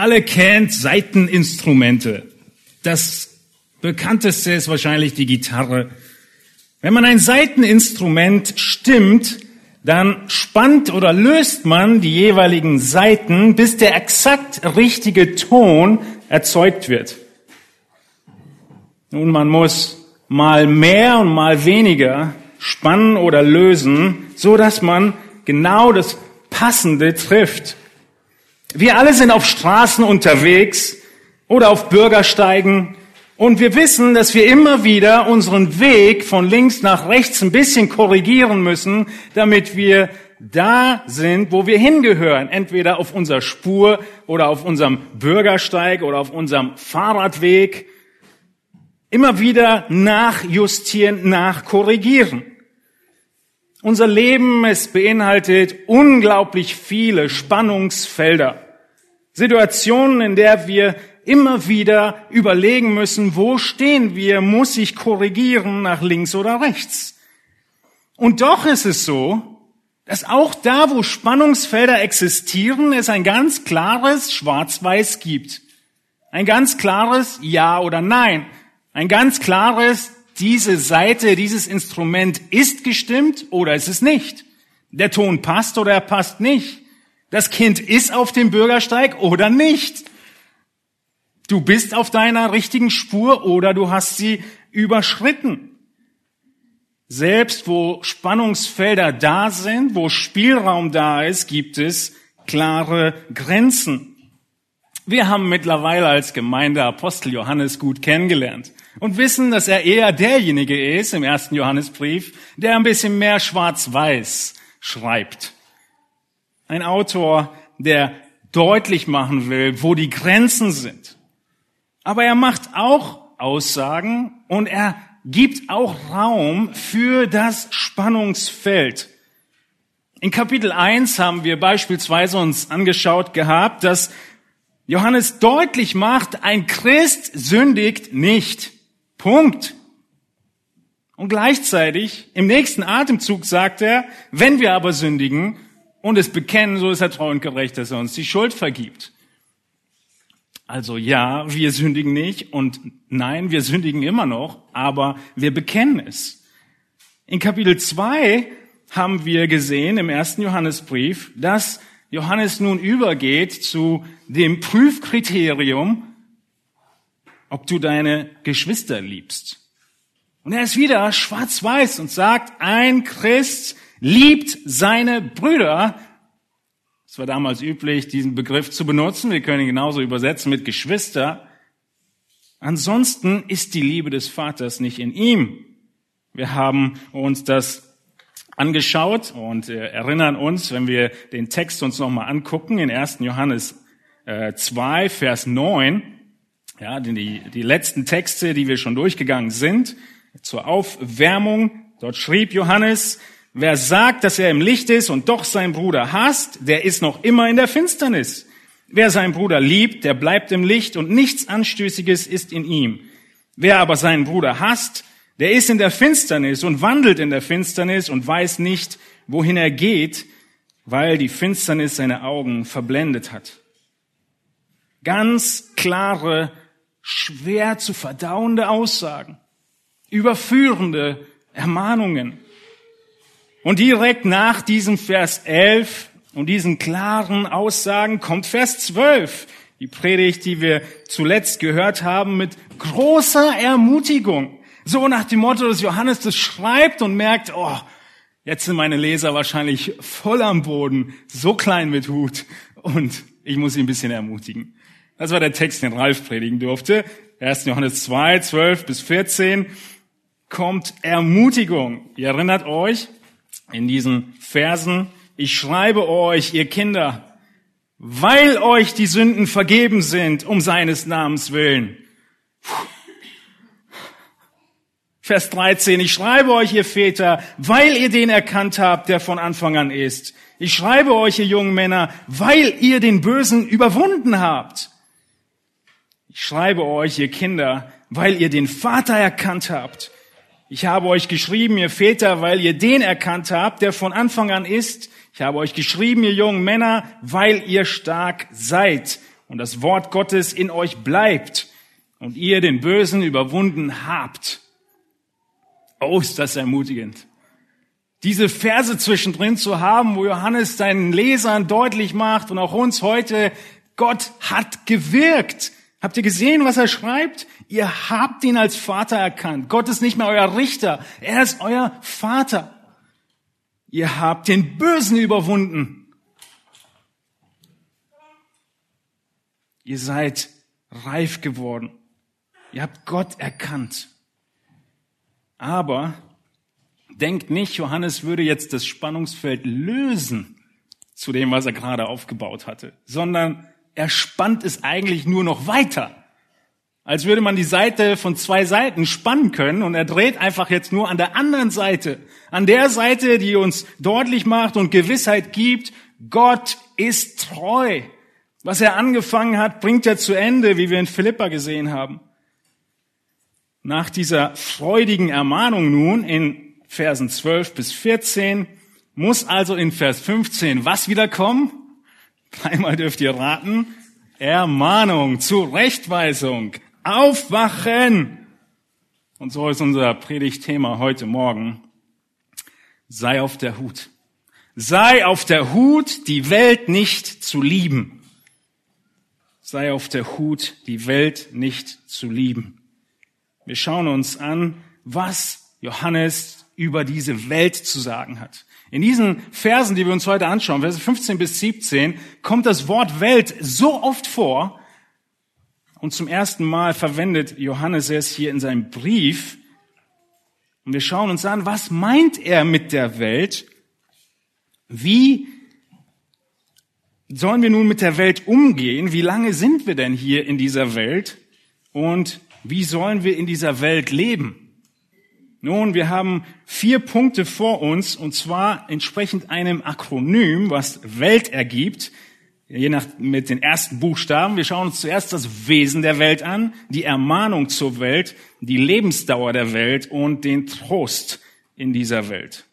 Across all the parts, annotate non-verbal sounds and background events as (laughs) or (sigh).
Alle kennt Saiteninstrumente. Das bekannteste ist wahrscheinlich die Gitarre. Wenn man ein Saiteninstrument stimmt, dann spannt oder löst man die jeweiligen Saiten, bis der exakt richtige Ton erzeugt wird. Nun, man muss mal mehr und mal weniger spannen oder lösen, so dass man genau das Passende trifft. Wir alle sind auf Straßen unterwegs oder auf Bürgersteigen und wir wissen, dass wir immer wieder unseren Weg von links nach rechts ein bisschen korrigieren müssen, damit wir da sind, wo wir hingehören. Entweder auf unserer Spur oder auf unserem Bürgersteig oder auf unserem Fahrradweg. Immer wieder nachjustieren, nachkorrigieren. Unser Leben, es beinhaltet unglaublich viele Spannungsfelder. Situationen, in der wir immer wieder überlegen müssen, wo stehen wir, muss ich korrigieren nach links oder rechts. Und doch ist es so, dass auch da, wo Spannungsfelder existieren, es ein ganz klares Schwarz-Weiß gibt. Ein ganz klares Ja oder Nein. Ein ganz klares diese Seite, dieses Instrument ist gestimmt oder ist es nicht. Der Ton passt oder er passt nicht. Das Kind ist auf dem Bürgersteig oder nicht. Du bist auf deiner richtigen Spur oder du hast sie überschritten. Selbst wo Spannungsfelder da sind, wo Spielraum da ist, gibt es klare Grenzen. Wir haben mittlerweile als Gemeinde Apostel Johannes gut kennengelernt und wissen, dass er eher derjenige ist im ersten Johannesbrief, der ein bisschen mehr schwarz-weiß schreibt. Ein Autor, der deutlich machen will, wo die Grenzen sind. Aber er macht auch Aussagen und er gibt auch Raum für das Spannungsfeld. In Kapitel 1 haben wir beispielsweise uns angeschaut gehabt, dass Johannes deutlich macht, ein Christ sündigt nicht. Punkt. Und gleichzeitig, im nächsten Atemzug sagt er, wenn wir aber sündigen und es bekennen, so ist er treu und gerecht, dass er uns die Schuld vergibt. Also ja, wir sündigen nicht und nein, wir sündigen immer noch, aber wir bekennen es. In Kapitel 2 haben wir gesehen im ersten Johannesbrief, dass Johannes nun übergeht zu dem Prüfkriterium, ob du deine Geschwister liebst. Und er ist wieder schwarz-weiß und sagt, ein Christ liebt seine Brüder. Es war damals üblich, diesen Begriff zu benutzen. Wir können ihn genauso übersetzen mit Geschwister. Ansonsten ist die Liebe des Vaters nicht in ihm. Wir haben uns das angeschaut und äh, erinnern uns, wenn wir den Text uns nochmal angucken, in 1. Johannes 2, äh, Vers 9, ja, die, die letzten Texte, die wir schon durchgegangen sind, zur Aufwärmung. Dort schrieb Johannes, wer sagt, dass er im Licht ist und doch seinen Bruder hasst, der ist noch immer in der Finsternis. Wer seinen Bruder liebt, der bleibt im Licht und nichts Anstößiges ist in ihm. Wer aber seinen Bruder hasst, der ist in der Finsternis und wandelt in der Finsternis und weiß nicht, wohin er geht, weil die Finsternis seine Augen verblendet hat. Ganz klare schwer zu verdauende Aussagen, überführende Ermahnungen. Und direkt nach diesem Vers 11 und diesen klaren Aussagen kommt Vers 12, die Predigt, die wir zuletzt gehört haben, mit großer Ermutigung. So nach dem Motto, dass Johannes das schreibt und merkt, oh, jetzt sind meine Leser wahrscheinlich voll am Boden, so klein mit Hut und ich muss sie ein bisschen ermutigen. Das war der Text, den Ralf predigen durfte. 1. Johannes 2, 12 bis 14 kommt Ermutigung. Ihr erinnert euch in diesen Versen, ich schreibe euch, ihr Kinder, weil euch die Sünden vergeben sind, um seines Namens willen. Vers 13, ich schreibe euch, ihr Väter, weil ihr den erkannt habt, der von Anfang an ist. Ich schreibe euch, ihr jungen Männer, weil ihr den Bösen überwunden habt. Ich schreibe euch, ihr Kinder, weil ihr den Vater erkannt habt. Ich habe euch geschrieben, ihr Väter, weil ihr den erkannt habt, der von Anfang an ist. Ich habe euch geschrieben, ihr jungen Männer, weil ihr stark seid und das Wort Gottes in euch bleibt und ihr den Bösen überwunden habt. Oh, ist das ermutigend. Diese Verse zwischendrin zu haben, wo Johannes seinen Lesern deutlich macht und auch uns heute, Gott hat gewirkt. Habt ihr gesehen, was er schreibt? Ihr habt ihn als Vater erkannt. Gott ist nicht mehr euer Richter, er ist euer Vater. Ihr habt den Bösen überwunden. Ihr seid reif geworden. Ihr habt Gott erkannt. Aber denkt nicht, Johannes würde jetzt das Spannungsfeld lösen zu dem, was er gerade aufgebaut hatte, sondern er spannt es eigentlich nur noch weiter. Als würde man die Seite von zwei Seiten spannen können und er dreht einfach jetzt nur an der anderen Seite, an der Seite, die uns deutlich macht und Gewissheit gibt, Gott ist treu. Was er angefangen hat, bringt er zu Ende, wie wir in Philippa gesehen haben. Nach dieser freudigen Ermahnung nun in Versen 12 bis 14 muss also in Vers 15 was wiederkommen? Dreimal dürft ihr raten. Ermahnung, Zurechtweisung, Aufwachen. Und so ist unser Predigtthema heute Morgen. Sei auf der Hut. Sei auf der Hut, die Welt nicht zu lieben. Sei auf der Hut, die Welt nicht zu lieben. Wir schauen uns an, was Johannes über diese Welt zu sagen hat. In diesen Versen, die wir uns heute anschauen, Verse 15 bis 17, kommt das Wort Welt so oft vor. Und zum ersten Mal verwendet Johannes es hier in seinem Brief. Und wir schauen uns an, was meint er mit der Welt? Wie sollen wir nun mit der Welt umgehen? Wie lange sind wir denn hier in dieser Welt? Und wie sollen wir in dieser Welt leben? Nun, wir haben vier Punkte vor uns, und zwar entsprechend einem Akronym, was Welt ergibt, je nach, mit den ersten Buchstaben. Wir schauen uns zuerst das Wesen der Welt an, die Ermahnung zur Welt, die Lebensdauer der Welt und den Trost in dieser Welt.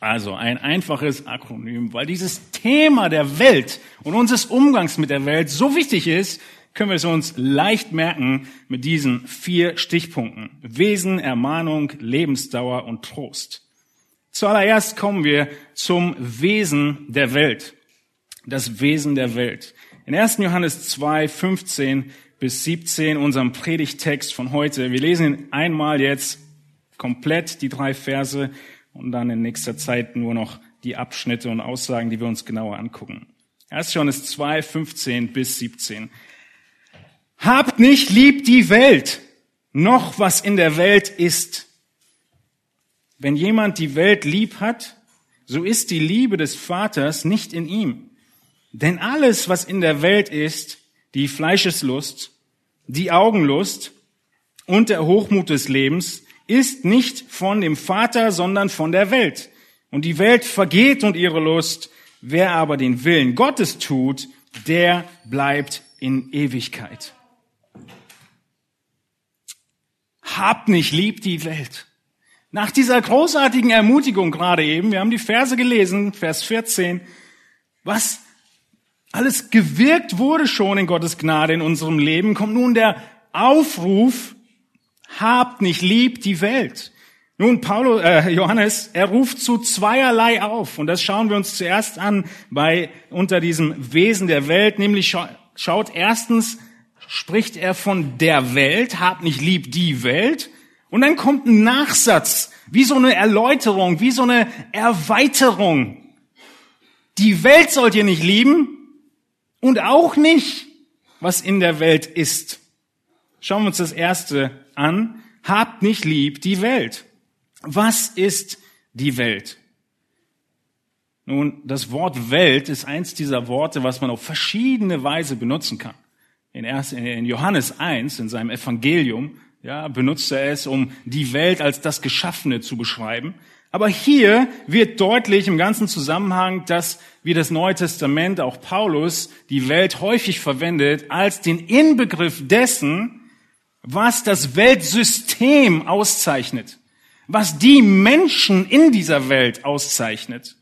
Also ein einfaches Akronym, weil dieses Thema der Welt und unseres Umgangs mit der Welt so wichtig ist, können wir es uns leicht merken mit diesen vier Stichpunkten. Wesen, Ermahnung, Lebensdauer und Trost. Zuallererst kommen wir zum Wesen der Welt. Das Wesen der Welt. In 1. Johannes 2, 15 bis 17, unserem Predigtext von heute. Wir lesen ihn einmal jetzt komplett, die drei Verse, und dann in nächster Zeit nur noch die Abschnitte und Aussagen, die wir uns genauer angucken. 1. Johannes 2, 15 bis 17. Habt nicht lieb die Welt, noch was in der Welt ist. Wenn jemand die Welt lieb hat, so ist die Liebe des Vaters nicht in ihm. Denn alles, was in der Welt ist, die Fleischeslust, die Augenlust und der Hochmut des Lebens, ist nicht von dem Vater, sondern von der Welt. Und die Welt vergeht und ihre Lust. Wer aber den Willen Gottes tut, der bleibt in Ewigkeit. Habt nicht lieb die Welt. Nach dieser großartigen Ermutigung gerade eben, wir haben die Verse gelesen, Vers 14, was alles gewirkt wurde schon in Gottes Gnade in unserem Leben, kommt nun der Aufruf, habt nicht lieb die Welt. Nun, Paulus, äh, Johannes, er ruft zu zweierlei auf. Und das schauen wir uns zuerst an bei, unter diesem Wesen der Welt. Nämlich schaut erstens spricht er von der Welt, habt nicht lieb die Welt. Und dann kommt ein Nachsatz, wie so eine Erläuterung, wie so eine Erweiterung. Die Welt sollt ihr nicht lieben und auch nicht, was in der Welt ist. Schauen wir uns das erste an. Habt nicht lieb die Welt. Was ist die Welt? Nun, das Wort Welt ist eins dieser Worte, was man auf verschiedene Weise benutzen kann. In, Johannes 1, in seinem Evangelium, ja, benutzt er es, um die Welt als das Geschaffene zu beschreiben. Aber hier wird deutlich im ganzen Zusammenhang, dass wie das Neue Testament, auch Paulus, die Welt häufig verwendet als den Inbegriff dessen, was das Weltsystem auszeichnet, was die Menschen in dieser Welt auszeichnet.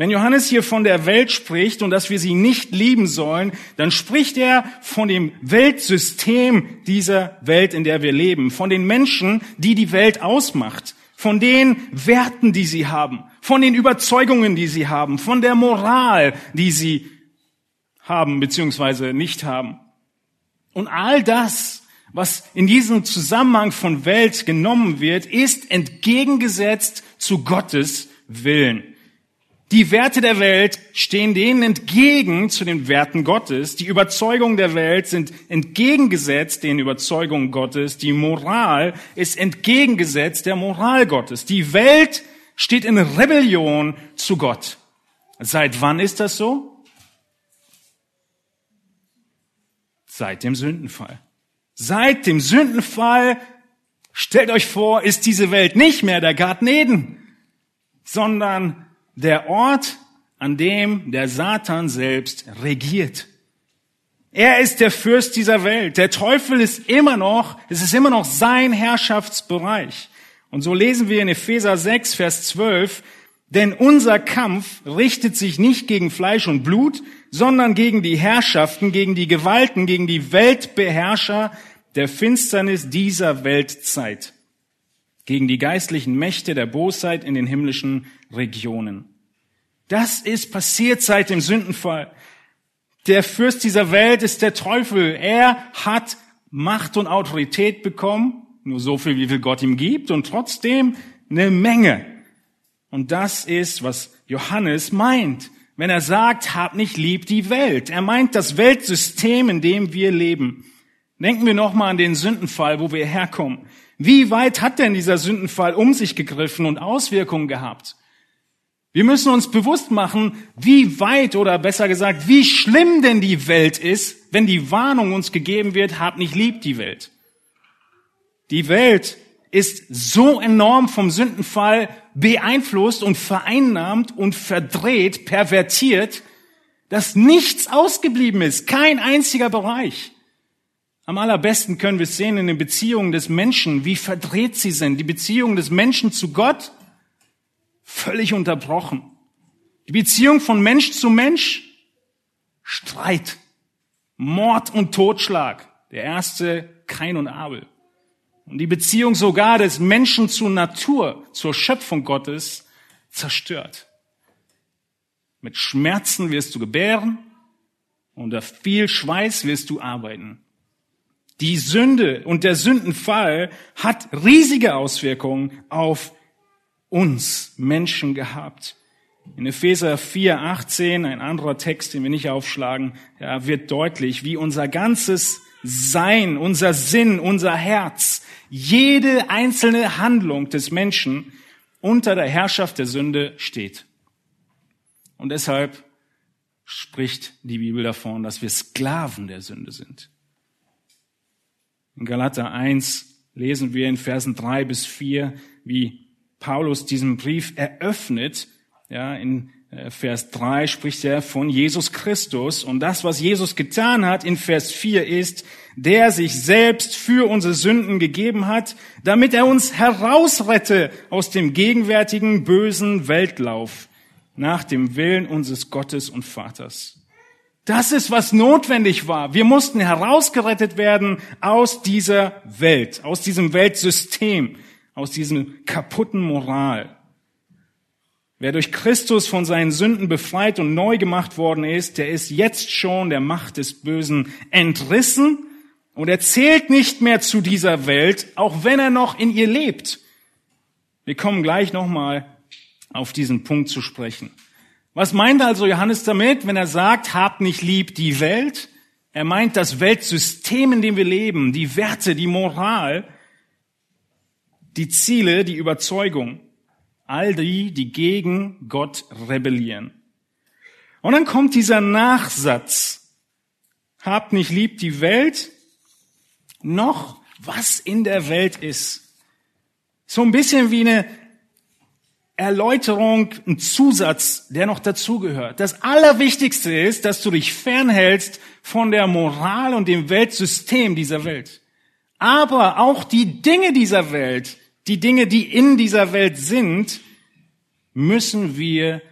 Wenn Johannes hier von der Welt spricht und dass wir sie nicht lieben sollen, dann spricht er von dem Weltsystem dieser Welt, in der wir leben, von den Menschen, die die Welt ausmacht, von den Werten, die sie haben, von den Überzeugungen, die sie haben, von der Moral, die sie haben bzw. nicht haben. Und all das, was in diesem Zusammenhang von Welt genommen wird, ist entgegengesetzt zu Gottes Willen. Die Werte der Welt stehen denen entgegen zu den Werten Gottes. Die Überzeugungen der Welt sind entgegengesetzt den Überzeugungen Gottes. Die Moral ist entgegengesetzt der Moral Gottes. Die Welt steht in Rebellion zu Gott. Seit wann ist das so? Seit dem Sündenfall. Seit dem Sündenfall, stellt euch vor, ist diese Welt nicht mehr der Garten Eden, sondern der Ort, an dem der Satan selbst regiert. Er ist der Fürst dieser Welt. Der Teufel ist immer noch, es ist immer noch sein Herrschaftsbereich. Und so lesen wir in Epheser 6, Vers 12, denn unser Kampf richtet sich nicht gegen Fleisch und Blut, sondern gegen die Herrschaften, gegen die Gewalten, gegen die Weltbeherrscher der Finsternis dieser Weltzeit gegen die geistlichen Mächte der Bosheit in den himmlischen Regionen. Das ist passiert seit dem Sündenfall. Der Fürst dieser Welt ist der Teufel. Er hat Macht und Autorität bekommen, nur so viel, wie viel Gott ihm gibt, und trotzdem eine Menge. Und das ist, was Johannes meint, wenn er sagt, hab nicht lieb die Welt. Er meint das Weltsystem, in dem wir leben. Denken wir nochmal an den Sündenfall, wo wir herkommen. Wie weit hat denn dieser Sündenfall um sich gegriffen und Auswirkungen gehabt? Wir müssen uns bewusst machen, wie weit oder besser gesagt, wie schlimm denn die Welt ist, wenn die Warnung uns gegeben wird, hab nicht lieb die Welt. Die Welt ist so enorm vom Sündenfall beeinflusst und vereinnahmt und verdreht, pervertiert, dass nichts ausgeblieben ist, kein einziger Bereich. Am allerbesten können wir sehen in den Beziehungen des Menschen, wie verdreht sie sind. Die Beziehung des Menschen zu Gott völlig unterbrochen. Die Beziehung von Mensch zu Mensch Streit, Mord und Totschlag. Der erste Kain und Abel. Und die Beziehung sogar des Menschen zur Natur, zur Schöpfung Gottes zerstört. Mit Schmerzen wirst du gebären, unter viel Schweiß wirst du arbeiten. Die Sünde und der Sündenfall hat riesige Auswirkungen auf uns Menschen gehabt. In Epheser 4, 18, ein anderer Text, den wir nicht aufschlagen, ja, wird deutlich, wie unser ganzes Sein, unser Sinn, unser Herz, jede einzelne Handlung des Menschen unter der Herrschaft der Sünde steht. Und deshalb spricht die Bibel davon, dass wir Sklaven der Sünde sind. In Galater 1 lesen wir in Versen 3 bis 4, wie Paulus diesen Brief eröffnet. Ja, in äh, Vers 3 spricht er von Jesus Christus und das, was Jesus getan hat in Vers 4 ist, der sich selbst für unsere Sünden gegeben hat, damit er uns herausrette aus dem gegenwärtigen bösen Weltlauf nach dem Willen unseres Gottes und Vaters. Das ist, was notwendig war. Wir mussten herausgerettet werden aus dieser Welt, aus diesem Weltsystem, aus diesem kaputten Moral. Wer durch Christus von seinen Sünden befreit und neu gemacht worden ist, der ist jetzt schon der Macht des Bösen entrissen und er zählt nicht mehr zu dieser Welt, auch wenn er noch in ihr lebt. Wir kommen gleich nochmal auf diesen Punkt zu sprechen. Was meint also Johannes damit, wenn er sagt, habt nicht lieb die Welt? Er meint das Weltsystem, in dem wir leben, die Werte, die Moral, die Ziele, die Überzeugung. All die, die gegen Gott rebellieren. Und dann kommt dieser Nachsatz. Habt nicht lieb die Welt, noch was in der Welt ist. So ein bisschen wie eine Erläuterung, ein Zusatz, der noch dazugehört. Das Allerwichtigste ist, dass du dich fernhältst von der Moral und dem Weltsystem dieser Welt. Aber auch die Dinge dieser Welt, die Dinge, die in dieser Welt sind, müssen wir,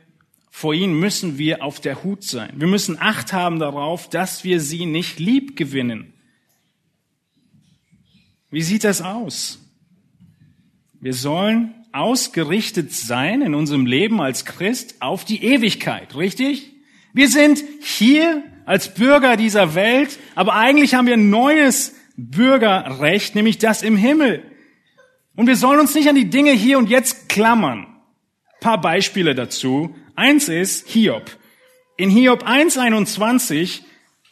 vor ihnen müssen wir auf der Hut sein. Wir müssen Acht haben darauf, dass wir sie nicht lieb gewinnen. Wie sieht das aus? Wir sollen ausgerichtet sein in unserem Leben als Christ auf die Ewigkeit, richtig? Wir sind hier als Bürger dieser Welt, aber eigentlich haben wir ein neues Bürgerrecht, nämlich das im Himmel. Und wir sollen uns nicht an die Dinge hier und jetzt klammern. Ein paar Beispiele dazu. Eins ist Hiob. In Hiob 1.21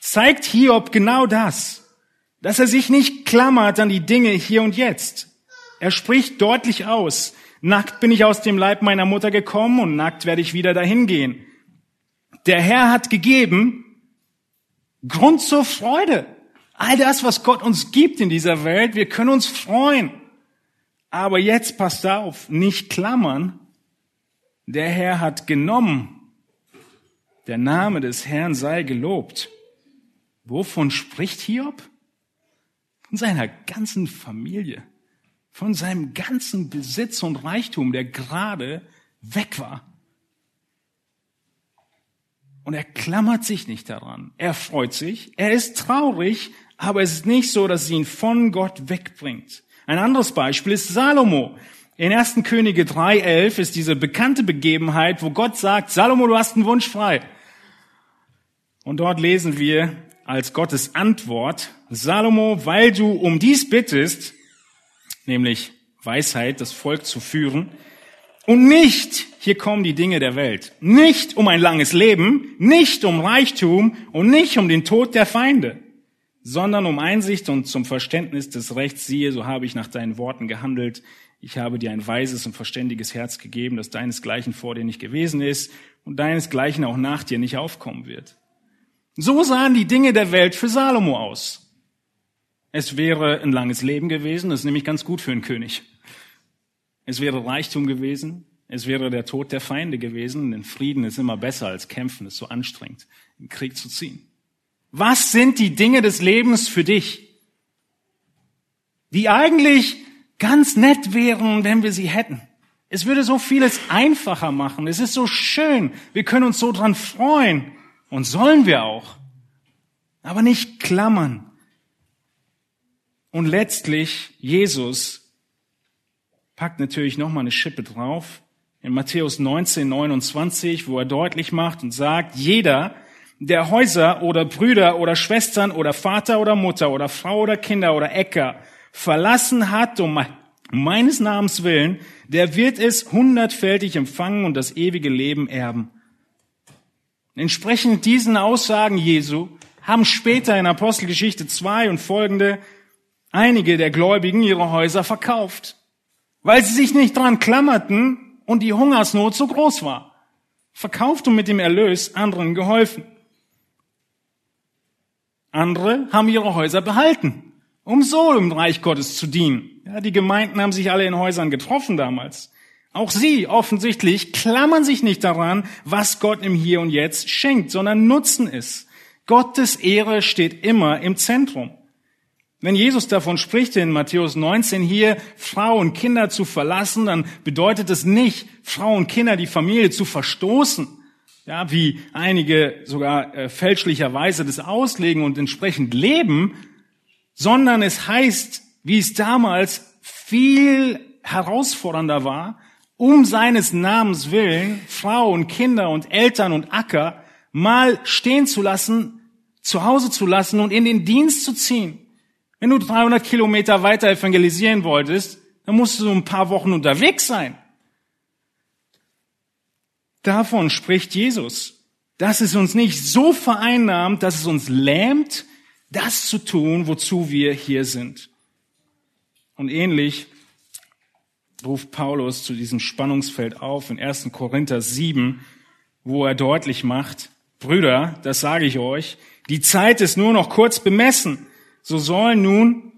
zeigt Hiob genau das, dass er sich nicht klammert an die Dinge hier und jetzt. Er spricht deutlich aus, nackt bin ich aus dem Leib meiner Mutter gekommen und nackt werde ich wieder dahin gehen. Der Herr hat gegeben Grund zur Freude. All das, was Gott uns gibt in dieser Welt, wir können uns freuen. Aber jetzt passt auf, nicht klammern. Der Herr hat genommen. Der Name des Herrn sei gelobt. Wovon spricht Hiob? Von seiner ganzen Familie, von seinem ganzen Besitz und Reichtum, der gerade weg war. Und er klammert sich nicht daran. Er freut sich, er ist traurig, aber es ist nicht so, dass es ihn von Gott wegbringt. Ein anderes Beispiel ist Salomo. In 1. Könige 3.11 ist diese bekannte Begebenheit, wo Gott sagt, Salomo, du hast einen Wunsch frei. Und dort lesen wir als Gottes Antwort, Salomo, weil du um dies bittest, nämlich Weisheit, das Volk zu führen, und nicht, hier kommen die Dinge der Welt, nicht um ein langes Leben, nicht um Reichtum und nicht um den Tod der Feinde, sondern um Einsicht und zum Verständnis des Rechts. Siehe, so habe ich nach deinen Worten gehandelt. Ich habe dir ein weises und verständiges Herz gegeben, das deinesgleichen vor dir nicht gewesen ist und deinesgleichen auch nach dir nicht aufkommen wird. So sahen die Dinge der Welt für Salomo aus. Es wäre ein langes Leben gewesen, das ist nämlich ganz gut für einen König. Es wäre Reichtum gewesen, es wäre der Tod der Feinde gewesen, denn Frieden ist immer besser als Kämpfen, ist so anstrengend, in Krieg zu ziehen. Was sind die Dinge des Lebens für dich, die eigentlich ganz nett wären, wenn wir sie hätten? Es würde so vieles einfacher machen. Es ist so schön. Wir können uns so dran freuen. Und sollen wir auch. Aber nicht klammern. Und letztlich, Jesus packt natürlich nochmal eine Schippe drauf. In Matthäus 19, 29, wo er deutlich macht und sagt, jeder, der Häuser oder Brüder oder Schwestern oder Vater oder Mutter oder Frau oder Kinder oder Äcker verlassen hat um meines Namens willen, der wird es hundertfältig empfangen und das ewige Leben erben. Entsprechend diesen Aussagen Jesu haben später in Apostelgeschichte 2 und folgende einige der Gläubigen ihre Häuser verkauft, weil sie sich nicht dran klammerten und die Hungersnot so groß war. Verkauft und mit dem Erlös anderen geholfen. Andere haben ihre Häuser behalten, um so im Reich Gottes zu dienen. Ja, die Gemeinden haben sich alle in Häusern getroffen damals. Auch sie offensichtlich klammern sich nicht daran, was Gott im Hier und Jetzt schenkt, sondern nutzen es. Gottes Ehre steht immer im Zentrum. Wenn Jesus davon spricht in Matthäus 19 hier, Frau und Kinder zu verlassen, dann bedeutet es nicht, Frau und Kinder die Familie zu verstoßen, ja, wie einige sogar äh, fälschlicherweise das auslegen und entsprechend leben, sondern es heißt, wie es damals viel herausfordernder war, um seines Namens willen Frau und Kinder und Eltern und Acker mal stehen zu lassen, zu Hause zu lassen und in den Dienst zu ziehen. Wenn du 300 Kilometer weiter evangelisieren wolltest, dann musst du ein paar Wochen unterwegs sein. Davon spricht Jesus, dass es uns nicht so vereinnahmt, dass es uns lähmt, das zu tun, wozu wir hier sind. Und ähnlich ruft Paulus zu diesem Spannungsfeld auf in 1. Korinther 7, wo er deutlich macht, Brüder, das sage ich euch, die Zeit ist nur noch kurz bemessen. So sollen nun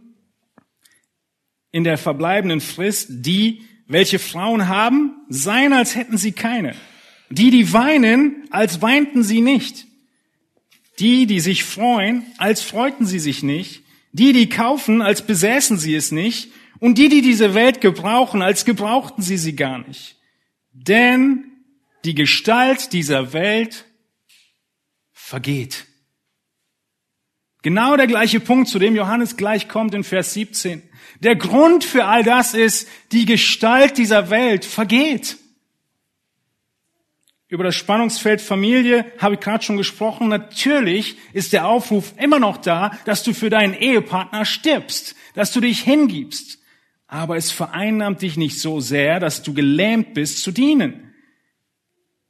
in der verbleibenden Frist die, welche Frauen haben, sein, als hätten sie keine. Die, die weinen, als weinten sie nicht. Die, die sich freuen, als freuten sie sich nicht. Die, die kaufen, als besäßen sie es nicht. Und die, die diese Welt gebrauchen, als gebrauchten sie sie gar nicht. Denn die Gestalt dieser Welt vergeht. Genau der gleiche Punkt, zu dem Johannes gleich kommt in Vers 17. Der Grund für all das ist, die Gestalt dieser Welt vergeht. Über das Spannungsfeld Familie habe ich gerade schon gesprochen. Natürlich ist der Aufruf immer noch da, dass du für deinen Ehepartner stirbst, dass du dich hingibst. Aber es vereinnahmt dich nicht so sehr, dass du gelähmt bist zu dienen.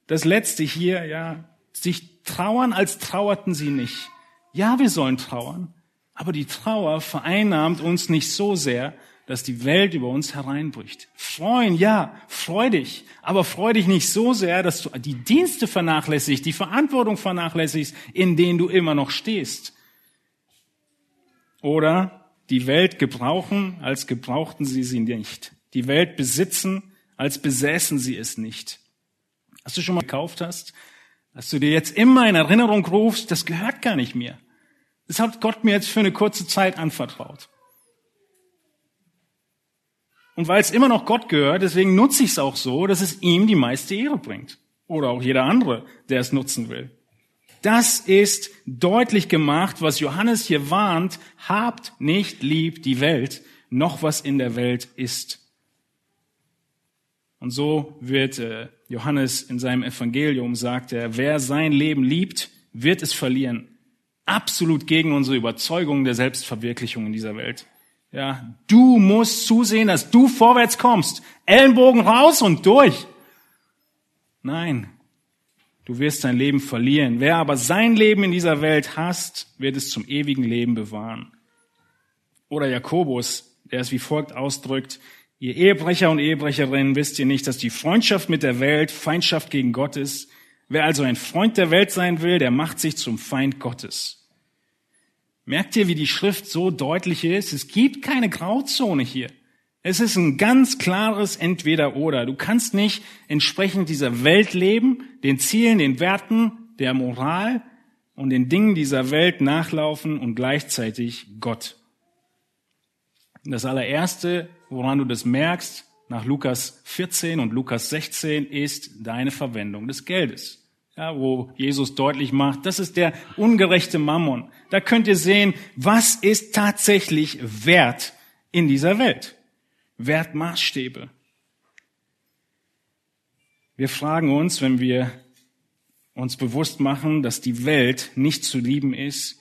Das letzte hier, ja, sich trauern, als trauerten sie nicht. Ja, wir sollen trauern, aber die Trauer vereinnahmt uns nicht so sehr, dass die Welt über uns hereinbricht. Freuen, ja, freu dich, aber freu dich nicht so sehr, dass du die Dienste vernachlässigst, die Verantwortung vernachlässigst, in denen du immer noch stehst. Oder die Welt gebrauchen, als gebrauchten sie sie nicht. Die Welt besitzen, als besäßen sie es nicht. Hast du schon mal gekauft hast, dass du dir jetzt immer in Erinnerung rufst, das gehört gar nicht mir. Das hat Gott mir jetzt für eine kurze Zeit anvertraut. Und weil es immer noch Gott gehört, deswegen nutze ich es auch so, dass es ihm die meiste Ehre bringt. Oder auch jeder andere, der es nutzen will. Das ist deutlich gemacht, was Johannes hier warnt. Habt nicht lieb die Welt, noch was in der Welt ist. Und so wird äh, Johannes in seinem Evangelium sagt er, wer sein Leben liebt, wird es verlieren absolut gegen unsere Überzeugung der Selbstverwirklichung in dieser Welt. Ja, du musst zusehen, dass du vorwärts kommst. Ellenbogen raus und durch. Nein, du wirst dein Leben verlieren. Wer aber sein Leben in dieser Welt hasst, wird es zum ewigen Leben bewahren. Oder Jakobus, der es wie folgt ausdrückt, ihr Ehebrecher und Ehebrecherinnen wisst ihr nicht, dass die Freundschaft mit der Welt Feindschaft gegen Gott ist. Wer also ein Freund der Welt sein will, der macht sich zum Feind Gottes. Merkt ihr, wie die Schrift so deutlich ist? Es gibt keine Grauzone hier. Es ist ein ganz klares Entweder-Oder. Du kannst nicht entsprechend dieser Welt leben, den Zielen, den Werten, der Moral und den Dingen dieser Welt nachlaufen und gleichzeitig Gott. Das allererste, woran du das merkst, nach Lukas 14 und Lukas 16 ist deine Verwendung des Geldes. Ja, wo Jesus deutlich macht, das ist der ungerechte Mammon. Da könnt ihr sehen, was ist tatsächlich Wert in dieser Welt. Wertmaßstäbe. Wir fragen uns, wenn wir uns bewusst machen, dass die Welt nicht zu lieben ist,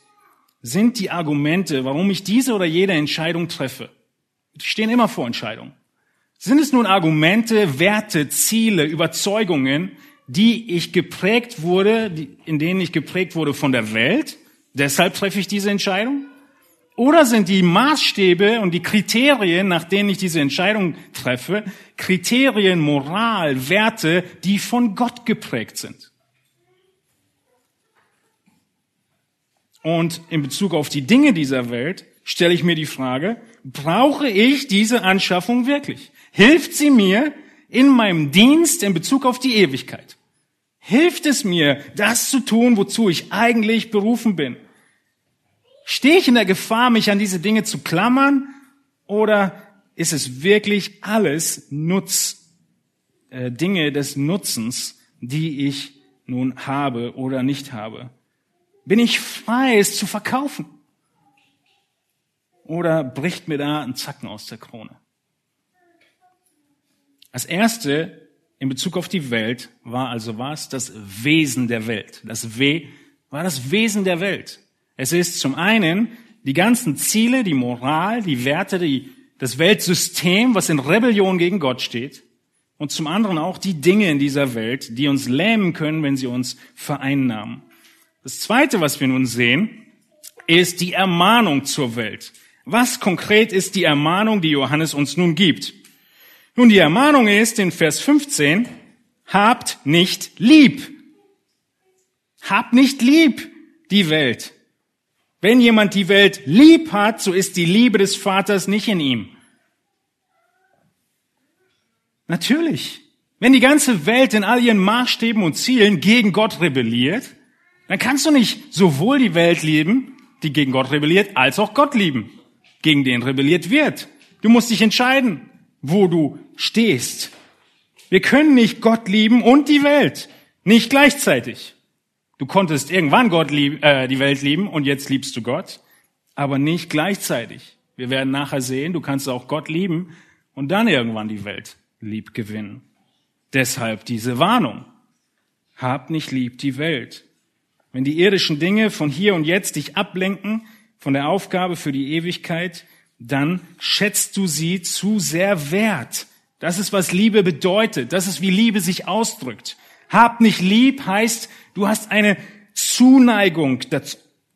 sind die Argumente, warum ich diese oder jede Entscheidung treffe, stehen immer vor Entscheidungen. Sind es nun Argumente, Werte, Ziele, Überzeugungen, die ich geprägt wurde, in denen ich geprägt wurde von der Welt? Deshalb treffe ich diese Entscheidung? Oder sind die Maßstäbe und die Kriterien, nach denen ich diese Entscheidung treffe, Kriterien, Moral, Werte, die von Gott geprägt sind? Und in Bezug auf die Dinge dieser Welt stelle ich mir die Frage, brauche ich diese Anschaffung wirklich? Hilft sie mir in meinem Dienst in Bezug auf die Ewigkeit? Hilft es mir, das zu tun, wozu ich eigentlich berufen bin? Stehe ich in der Gefahr, mich an diese Dinge zu klammern? Oder ist es wirklich alles Nutz, äh, Dinge des Nutzens, die ich nun habe oder nicht habe? Bin ich frei, es zu verkaufen? Oder bricht mir da ein Zacken aus der Krone? Das erste in Bezug auf die Welt war also was? Das Wesen der Welt. Das W war das Wesen der Welt. Es ist zum einen die ganzen Ziele, die Moral, die Werte, die, das Weltsystem, was in Rebellion gegen Gott steht. Und zum anderen auch die Dinge in dieser Welt, die uns lähmen können, wenn sie uns vereinnahmen. Das zweite, was wir nun sehen, ist die Ermahnung zur Welt. Was konkret ist die Ermahnung, die Johannes uns nun gibt? Nun, die Ermahnung ist in Vers 15, habt nicht lieb. Habt nicht lieb die Welt. Wenn jemand die Welt lieb hat, so ist die Liebe des Vaters nicht in ihm. Natürlich. Wenn die ganze Welt in all ihren Maßstäben und Zielen gegen Gott rebelliert, dann kannst du nicht sowohl die Welt lieben, die gegen Gott rebelliert, als auch Gott lieben, gegen den rebelliert wird. Du musst dich entscheiden, wo du stehst. Wir können nicht Gott lieben und die Welt, nicht gleichzeitig. Du konntest irgendwann Gott lieb, äh, die Welt lieben und jetzt liebst du Gott, aber nicht gleichzeitig. Wir werden nachher sehen, du kannst auch Gott lieben und dann irgendwann die Welt lieb gewinnen. Deshalb diese Warnung. Hab nicht lieb die Welt. Wenn die irdischen Dinge von hier und jetzt dich ablenken von der Aufgabe für die Ewigkeit, dann schätzt du sie zu sehr wert. Das ist, was Liebe bedeutet. Das ist, wie Liebe sich ausdrückt. Hab nicht lieb heißt, du hast eine Zuneigung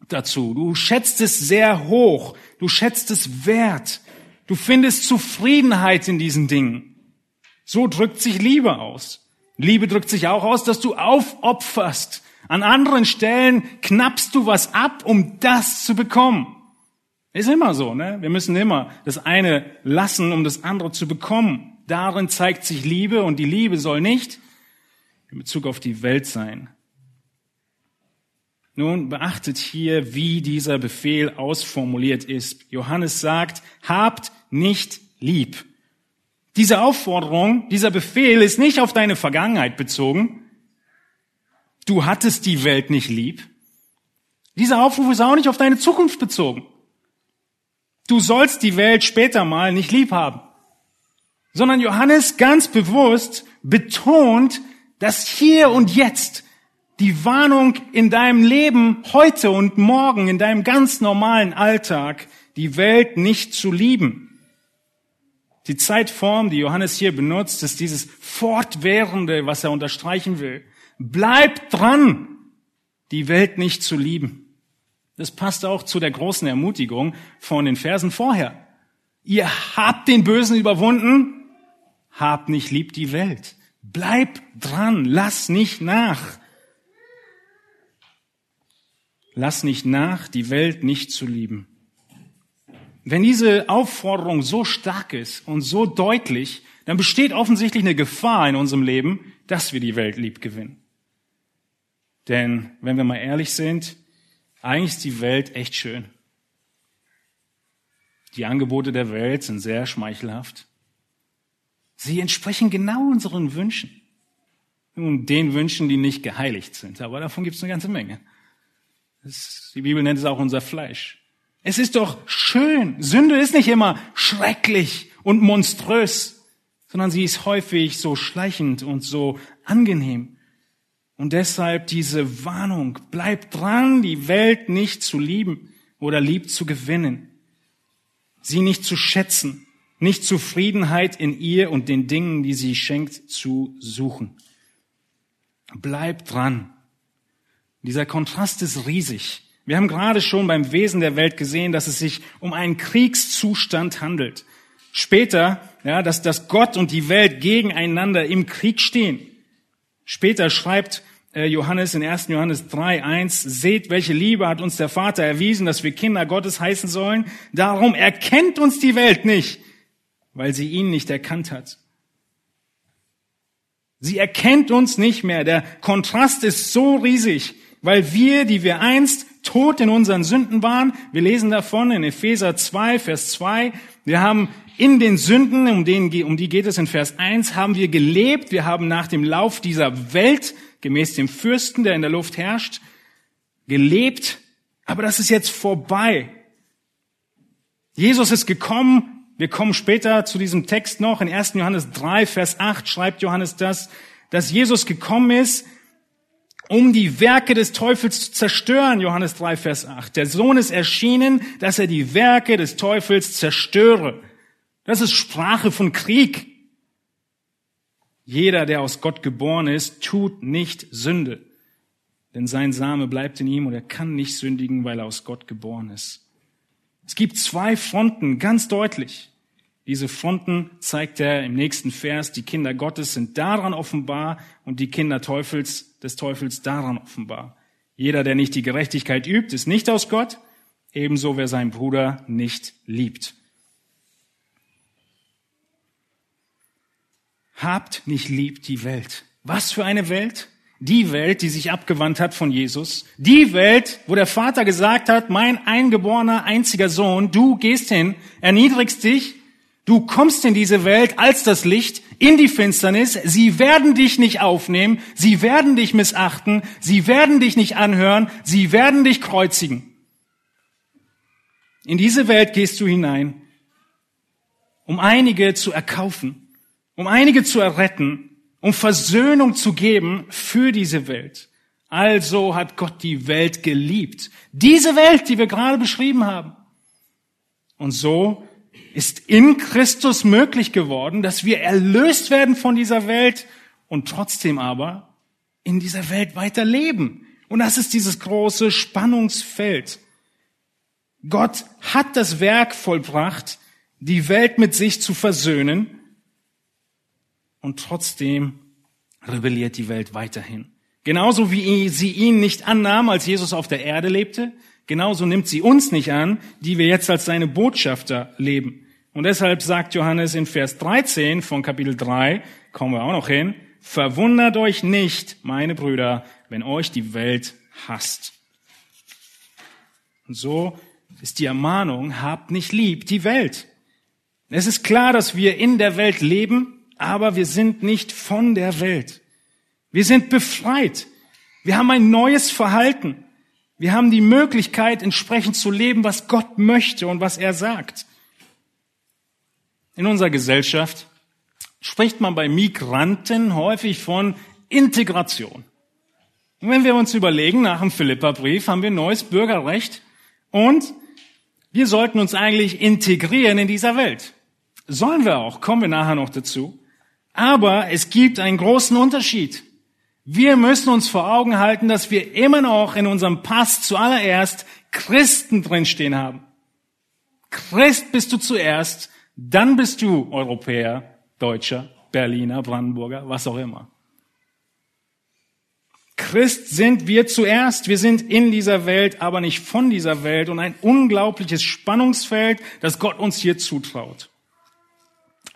dazu. Du schätzt es sehr hoch. Du schätzt es wert. Du findest Zufriedenheit in diesen Dingen. So drückt sich Liebe aus. Liebe drückt sich auch aus, dass du aufopferst. An anderen Stellen knappst du was ab, um das zu bekommen. Ist immer so, ne? Wir müssen immer das eine lassen, um das andere zu bekommen. Darin zeigt sich Liebe und die Liebe soll nicht in Bezug auf die Welt sein. Nun beachtet hier, wie dieser Befehl ausformuliert ist. Johannes sagt, habt nicht lieb. Diese Aufforderung, dieser Befehl ist nicht auf deine Vergangenheit bezogen. Du hattest die Welt nicht lieb. Dieser Aufruf ist auch nicht auf deine Zukunft bezogen. Du sollst die Welt später mal nicht lieb haben. Sondern Johannes ganz bewusst betont, dass hier und jetzt die Warnung in deinem Leben heute und morgen, in deinem ganz normalen Alltag, die Welt nicht zu lieben. Die Zeitform, die Johannes hier benutzt, ist dieses Fortwährende, was er unterstreichen will. Bleib dran, die Welt nicht zu lieben. Das passt auch zu der großen Ermutigung von den Versen vorher. Ihr habt den Bösen überwunden, habt nicht lieb die Welt. Bleib dran, lass nicht nach. Lass nicht nach, die Welt nicht zu lieben. Wenn diese Aufforderung so stark ist und so deutlich, dann besteht offensichtlich eine Gefahr in unserem Leben, dass wir die Welt lieb gewinnen. Denn wenn wir mal ehrlich sind, eigentlich ist die Welt echt schön. Die Angebote der Welt sind sehr schmeichelhaft. Sie entsprechen genau unseren Wünschen. Nun, den Wünschen, die nicht geheiligt sind. Aber davon gibt es eine ganze Menge. Das, die Bibel nennt es auch unser Fleisch. Es ist doch schön. Sünde ist nicht immer schrecklich und monströs, sondern sie ist häufig so schleichend und so angenehm. Und deshalb diese Warnung, bleib dran, die Welt nicht zu lieben oder lieb zu gewinnen, sie nicht zu schätzen, nicht Zufriedenheit in ihr und den Dingen, die sie schenkt, zu suchen. Bleib dran. Dieser Kontrast ist riesig. Wir haben gerade schon beim Wesen der Welt gesehen, dass es sich um einen Kriegszustand handelt. Später, ja, dass, dass Gott und die Welt gegeneinander im Krieg stehen. Später schreibt Johannes in 1. Johannes 3, 1, seht, welche Liebe hat uns der Vater erwiesen, dass wir Kinder Gottes heißen sollen. Darum erkennt uns die Welt nicht, weil sie ihn nicht erkannt hat. Sie erkennt uns nicht mehr. Der Kontrast ist so riesig, weil wir, die wir einst tot in unseren Sünden waren. Wir lesen davon in Epheser 2, Vers 2. Wir haben in den Sünden, um, den, um die geht es in Vers 1, haben wir gelebt. Wir haben nach dem Lauf dieser Welt, gemäß dem Fürsten, der in der Luft herrscht, gelebt. Aber das ist jetzt vorbei. Jesus ist gekommen. Wir kommen später zu diesem Text noch. In 1. Johannes 3, Vers 8 schreibt Johannes das, dass Jesus gekommen ist, um die Werke des Teufels zu zerstören, Johannes 3, Vers 8. Der Sohn ist erschienen, dass er die Werke des Teufels zerstöre. Das ist Sprache von Krieg. Jeder, der aus Gott geboren ist, tut nicht Sünde, denn sein Same bleibt in ihm und er kann nicht sündigen, weil er aus Gott geboren ist. Es gibt zwei Fronten, ganz deutlich. Diese Fronten zeigt er im nächsten Vers. Die Kinder Gottes sind daran offenbar und die Kinder Teufels, des Teufels daran offenbar. Jeder, der nicht die Gerechtigkeit übt, ist nicht aus Gott, ebenso wer seinen Bruder nicht liebt. Habt nicht lieb die Welt. Was für eine Welt? Die Welt, die sich abgewandt hat von Jesus. Die Welt, wo der Vater gesagt hat, mein eingeborener einziger Sohn, du gehst hin, erniedrigst dich, du kommst in diese Welt als das Licht, in die Finsternis, sie werden dich nicht aufnehmen, sie werden dich missachten, sie werden dich nicht anhören, sie werden dich kreuzigen. In diese Welt gehst du hinein, um einige zu erkaufen, um einige zu erretten, um Versöhnung zu geben für diese Welt. Also hat Gott die Welt geliebt. Diese Welt, die wir gerade beschrieben haben. Und so ist in Christus möglich geworden, dass wir erlöst werden von dieser Welt und trotzdem aber in dieser Welt weiter leben. Und das ist dieses große Spannungsfeld. Gott hat das Werk vollbracht, die Welt mit sich zu versöhnen und trotzdem rebelliert die Welt weiterhin. Genauso wie sie ihn nicht annahm, als Jesus auf der Erde lebte, genauso nimmt sie uns nicht an, die wir jetzt als seine Botschafter leben. Und deshalb sagt Johannes in Vers 13 von Kapitel 3, kommen wir auch noch hin, verwundert euch nicht, meine Brüder, wenn euch die Welt hasst. Und so ist die Ermahnung, habt nicht lieb die Welt. Es ist klar, dass wir in der Welt leben, aber wir sind nicht von der Welt. Wir sind befreit. Wir haben ein neues Verhalten. Wir haben die Möglichkeit, entsprechend zu leben, was Gott möchte und was er sagt. In unserer Gesellschaft spricht man bei Migranten häufig von Integration. Und wenn wir uns überlegen, nach dem Philipperbrief haben wir neues Bürgerrecht und wir sollten uns eigentlich integrieren in dieser Welt. Sollen wir auch, kommen wir nachher noch dazu. Aber es gibt einen großen Unterschied. Wir müssen uns vor Augen halten, dass wir immer noch in unserem Pass zuallererst Christen drinstehen haben. Christ bist du zuerst, dann bist du Europäer, Deutscher, Berliner, Brandenburger, was auch immer. Christ sind wir zuerst. Wir sind in dieser Welt, aber nicht von dieser Welt und ein unglaubliches Spannungsfeld, das Gott uns hier zutraut.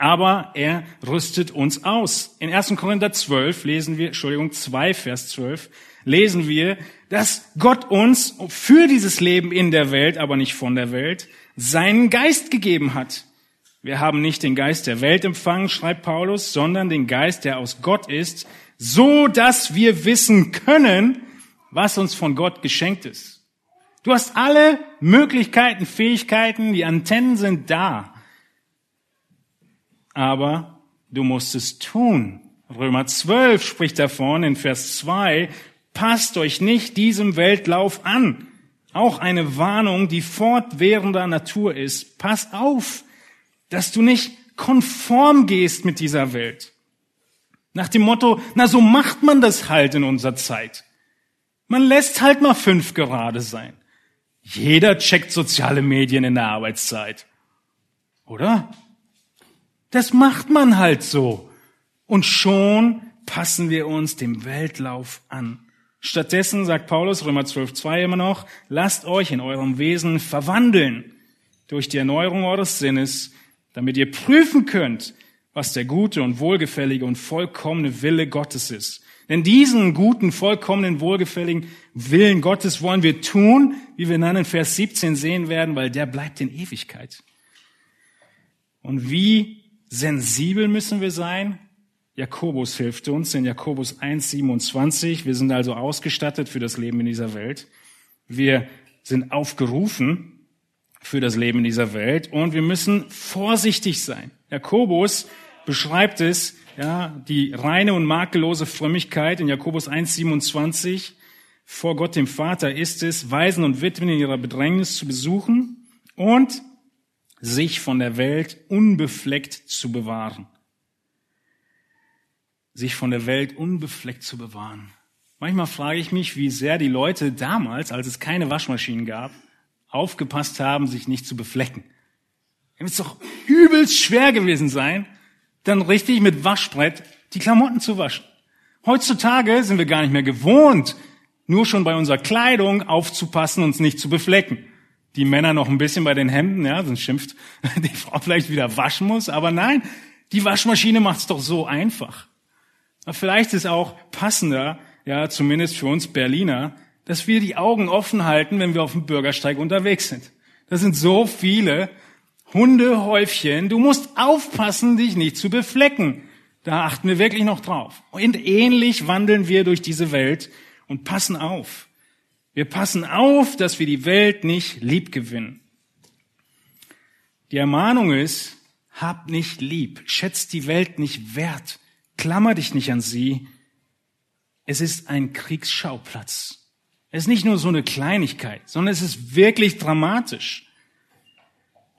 Aber er rüstet uns aus. In 1. Korinther 12 lesen wir, Entschuldigung, 2 Vers 12, lesen wir, dass Gott uns für dieses Leben in der Welt, aber nicht von der Welt, seinen Geist gegeben hat. Wir haben nicht den Geist der Welt empfangen, schreibt Paulus, sondern den Geist, der aus Gott ist, so dass wir wissen können, was uns von Gott geschenkt ist. Du hast alle Möglichkeiten, Fähigkeiten, die Antennen sind da. Aber du musst es tun. Römer 12 spricht davon in Vers 2, passt euch nicht diesem Weltlauf an. Auch eine Warnung, die fortwährender Natur ist. Pass auf, dass du nicht konform gehst mit dieser Welt. Nach dem Motto, na so macht man das halt in unserer Zeit. Man lässt halt mal fünf gerade sein. Jeder checkt soziale Medien in der Arbeitszeit. Oder? Das macht man halt so. Und schon passen wir uns dem Weltlauf an. Stattdessen sagt Paulus, Römer 12, 2 immer noch, lasst euch in eurem Wesen verwandeln durch die Erneuerung eures Sinnes, damit ihr prüfen könnt, was der gute und wohlgefällige und vollkommene Wille Gottes ist. Denn diesen guten, vollkommenen, wohlgefälligen Willen Gottes wollen wir tun, wie wir dann in Vers 17 sehen werden, weil der bleibt in Ewigkeit. Und wie sensibel müssen wir sein? Jakobus hilft uns in Jakobus 1, 27. Wir sind also ausgestattet für das Leben in dieser Welt. Wir sind aufgerufen für das Leben in dieser Welt und wir müssen vorsichtig sein. Jakobus beschreibt es, ja, die reine und makellose Frömmigkeit in Jakobus 1, 27. Vor Gott dem Vater ist es, Waisen und Witwen in ihrer Bedrängnis zu besuchen und sich von der Welt unbefleckt zu bewahren. Sich von der Welt unbefleckt zu bewahren. Manchmal frage ich mich, wie sehr die Leute damals, als es keine Waschmaschinen gab, aufgepasst haben, sich nicht zu beflecken. Es doch übelst schwer gewesen sein, dann richtig mit Waschbrett die Klamotten zu waschen. Heutzutage sind wir gar nicht mehr gewohnt, nur schon bei unserer Kleidung aufzupassen, uns nicht zu beflecken. Die Männer noch ein bisschen bei den Hemden, ja, sonst schimpft (laughs) die Frau vielleicht wieder waschen muss. Aber nein, die Waschmaschine macht es doch so einfach. Vielleicht ist auch passender, ja, zumindest für uns Berliner, dass wir die Augen offen halten, wenn wir auf dem Bürgersteig unterwegs sind. Das sind so viele Hundehäufchen. Du musst aufpassen, dich nicht zu beflecken. Da achten wir wirklich noch drauf. Und ähnlich wandeln wir durch diese Welt und passen auf. Wir passen auf, dass wir die Welt nicht lieb gewinnen. Die Ermahnung ist, hab nicht lieb, schätzt die Welt nicht wert, klammer dich nicht an sie. Es ist ein Kriegsschauplatz. Es ist nicht nur so eine Kleinigkeit, sondern es ist wirklich dramatisch.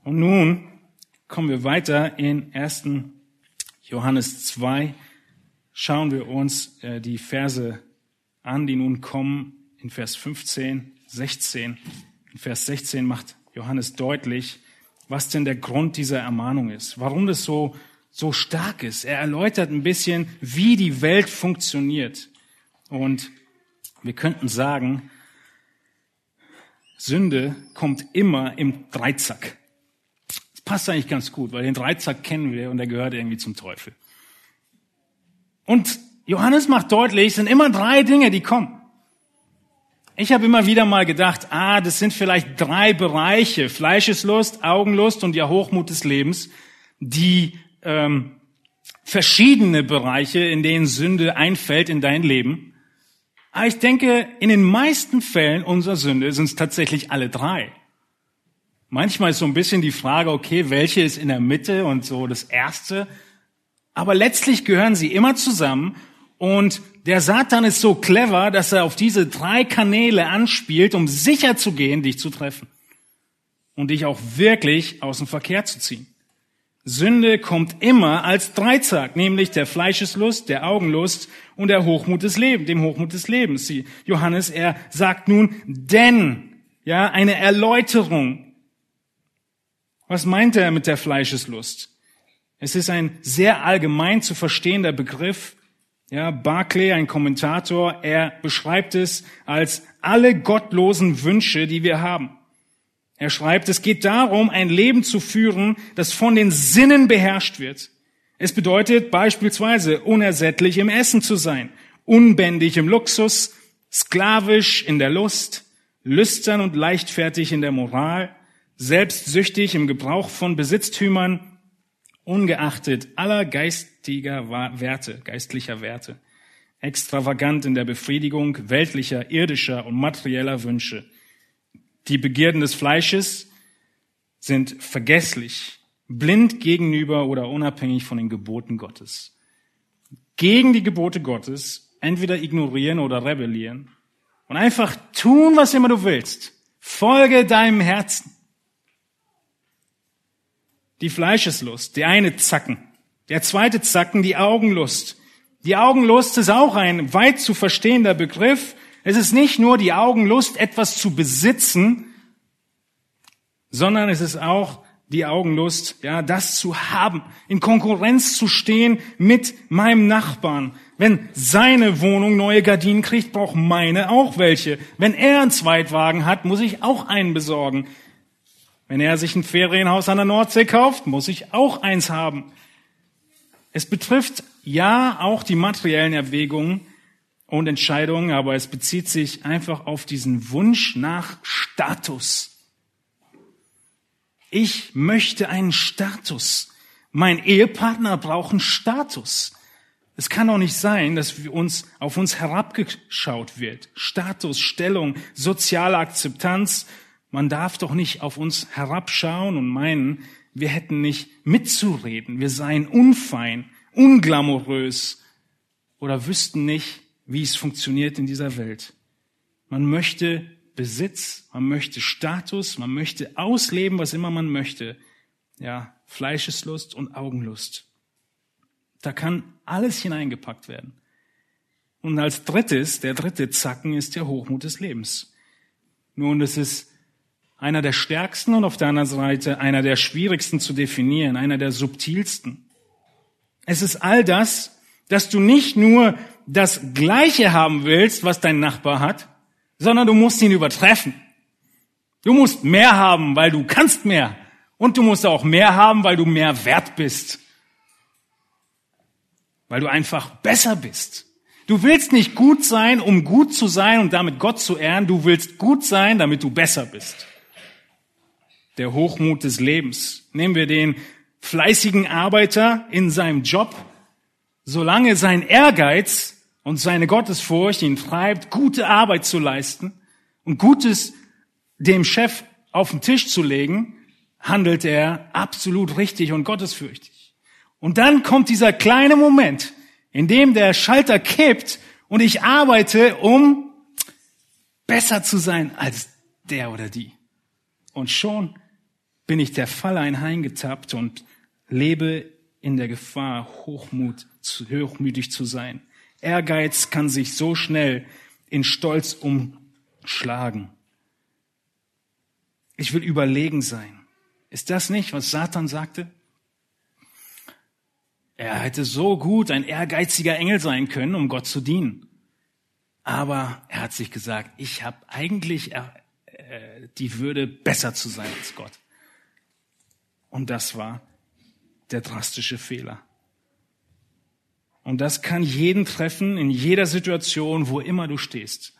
Und nun kommen wir weiter in 1. Johannes 2. Schauen wir uns äh, die Verse an, die nun kommen in Vers 15, 16. In Vers 16 macht Johannes deutlich, was denn der Grund dieser Ermahnung ist, warum das so, so stark ist. Er erläutert ein bisschen, wie die Welt funktioniert. Und wir könnten sagen, Sünde kommt immer im Dreizack passt eigentlich ganz gut, weil den Dreizack kennen wir und der gehört irgendwie zum Teufel. Und Johannes macht deutlich, es sind immer drei Dinge, die kommen. Ich habe immer wieder mal gedacht, ah, das sind vielleicht drei Bereiche, Fleischeslust, Augenlust und der Hochmut des Lebens, die ähm, verschiedene Bereiche, in denen Sünde einfällt in dein Leben. Aber ich denke, in den meisten Fällen unserer Sünde sind es tatsächlich alle drei. Manchmal ist so ein bisschen die Frage, okay, welche ist in der Mitte und so das Erste. Aber letztlich gehören sie immer zusammen und der Satan ist so clever, dass er auf diese drei Kanäle anspielt, um sicher zu gehen, dich zu treffen und dich auch wirklich aus dem Verkehr zu ziehen. Sünde kommt immer als Dreizack, nämlich der Fleischeslust, der Augenlust und der Hochmut des Lebens, dem Hochmut des Lebens. Johannes, er sagt nun, denn, ja, eine Erläuterung, was meint er mit der Fleischeslust? Es ist ein sehr allgemein zu verstehender Begriff. Ja, Barclay, ein Kommentator, er beschreibt es als alle gottlosen Wünsche, die wir haben. Er schreibt, es geht darum, ein Leben zu führen, das von den Sinnen beherrscht wird. Es bedeutet beispielsweise unersättlich im Essen zu sein, unbändig im Luxus, sklavisch in der Lust, lüstern und leichtfertig in der Moral, selbstsüchtig im Gebrauch von Besitztümern, ungeachtet aller geistiger Werte, geistlicher Werte, extravagant in der Befriedigung weltlicher, irdischer und materieller Wünsche. Die Begierden des Fleisches sind vergesslich, blind gegenüber oder unabhängig von den Geboten Gottes. Gegen die Gebote Gottes entweder ignorieren oder rebellieren und einfach tun, was immer du willst. Folge deinem Herzen die Fleischeslust, der eine Zacken. Der zweite Zacken, die Augenlust. Die Augenlust ist auch ein weit zu verstehender Begriff. Es ist nicht nur die Augenlust, etwas zu besitzen, sondern es ist auch die Augenlust, ja, das zu haben, in Konkurrenz zu stehen mit meinem Nachbarn. Wenn seine Wohnung neue Gardinen kriegt, braucht meine auch welche. Wenn er einen Zweitwagen hat, muss ich auch einen besorgen. Wenn er sich ein Ferienhaus an der Nordsee kauft, muss ich auch eins haben. Es betrifft ja auch die materiellen Erwägungen und Entscheidungen, aber es bezieht sich einfach auf diesen Wunsch nach Status. Ich möchte einen Status. Mein Ehepartner braucht einen Status. Es kann doch nicht sein, dass wir uns auf uns herabgeschaut wird. Status, Stellung, soziale Akzeptanz, man darf doch nicht auf uns herabschauen und meinen, wir hätten nicht mitzureden, wir seien unfein, unglamourös oder wüssten nicht, wie es funktioniert in dieser Welt. Man möchte Besitz, man möchte Status, man möchte ausleben, was immer man möchte. Ja, Fleischeslust und Augenlust. Da kann alles hineingepackt werden. Und als drittes, der dritte Zacken ist der Hochmut des Lebens. Nun, das ist einer der stärksten und auf der anderen Seite einer der schwierigsten zu definieren, einer der subtilsten. Es ist all das, dass du nicht nur das Gleiche haben willst, was dein Nachbar hat, sondern du musst ihn übertreffen. Du musst mehr haben, weil du kannst mehr. Und du musst auch mehr haben, weil du mehr wert bist. Weil du einfach besser bist. Du willst nicht gut sein, um gut zu sein und damit Gott zu ehren. Du willst gut sein, damit du besser bist. Der Hochmut des Lebens. Nehmen wir den fleißigen Arbeiter in seinem Job. Solange sein Ehrgeiz und seine Gottesfurcht ihn treibt, gute Arbeit zu leisten und Gutes dem Chef auf den Tisch zu legen, handelt er absolut richtig und gottesfürchtig. Und dann kommt dieser kleine Moment, in dem der Schalter kippt und ich arbeite, um besser zu sein als der oder die. Und schon bin ich der Falle eingetappt und lebe in der Gefahr, Hochmut, hochmütig zu sein. Ehrgeiz kann sich so schnell in Stolz umschlagen. Ich will überlegen sein. Ist das nicht, was Satan sagte? Er hätte so gut ein ehrgeiziger Engel sein können, um Gott zu dienen. Aber er hat sich gesagt, ich habe eigentlich äh, die Würde, besser zu sein als Gott. Und das war der drastische Fehler. Und das kann jeden treffen, in jeder Situation, wo immer du stehst.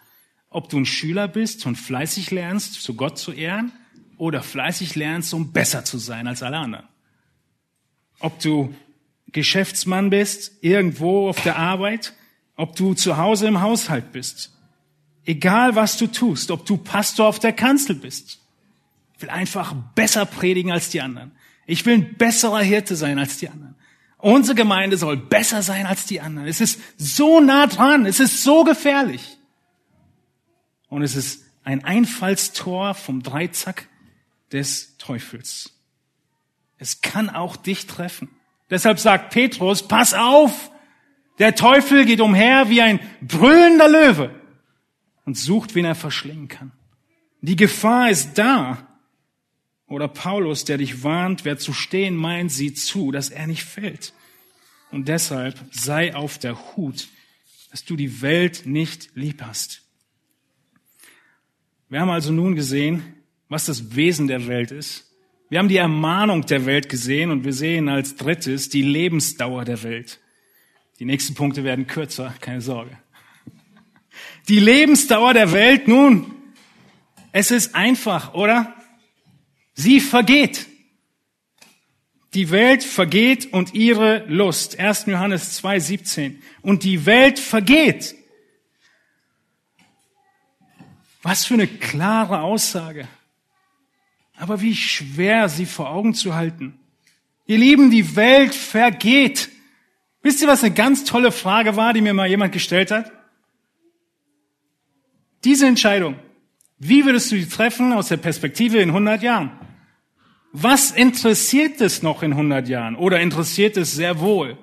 Ob du ein Schüler bist und fleißig lernst, zu Gott zu ehren, oder fleißig lernst, um besser zu sein als alle anderen. Ob du Geschäftsmann bist, irgendwo auf der Arbeit, ob du zu Hause im Haushalt bist. Egal was du tust, ob du Pastor auf der Kanzel bist. Will einfach besser predigen als die anderen. Ich will ein besserer Hirte sein als die anderen. Unsere Gemeinde soll besser sein als die anderen. Es ist so nah dran. Es ist so gefährlich. Und es ist ein Einfallstor vom Dreizack des Teufels. Es kann auch dich treffen. Deshalb sagt Petrus, pass auf, der Teufel geht umher wie ein brüllender Löwe und sucht, wen er verschlingen kann. Die Gefahr ist da. Oder Paulus, der dich warnt, wer zu stehen meint, sieh zu, dass er nicht fällt. Und deshalb sei auf der Hut, dass du die Welt nicht lieb hast. Wir haben also nun gesehen, was das Wesen der Welt ist. Wir haben die Ermahnung der Welt gesehen und wir sehen als drittes die Lebensdauer der Welt. Die nächsten Punkte werden kürzer, keine Sorge. Die Lebensdauer der Welt, nun, es ist einfach, oder? Sie vergeht. Die Welt vergeht und ihre Lust. 1. Johannes 2, 17. Und die Welt vergeht. Was für eine klare Aussage. Aber wie schwer, sie vor Augen zu halten. Ihr Lieben, die Welt vergeht. Wisst ihr, was eine ganz tolle Frage war, die mir mal jemand gestellt hat? Diese Entscheidung. Wie würdest du die treffen aus der Perspektive in 100 Jahren? Was interessiert es noch in 100 Jahren? Oder interessiert es sehr wohl?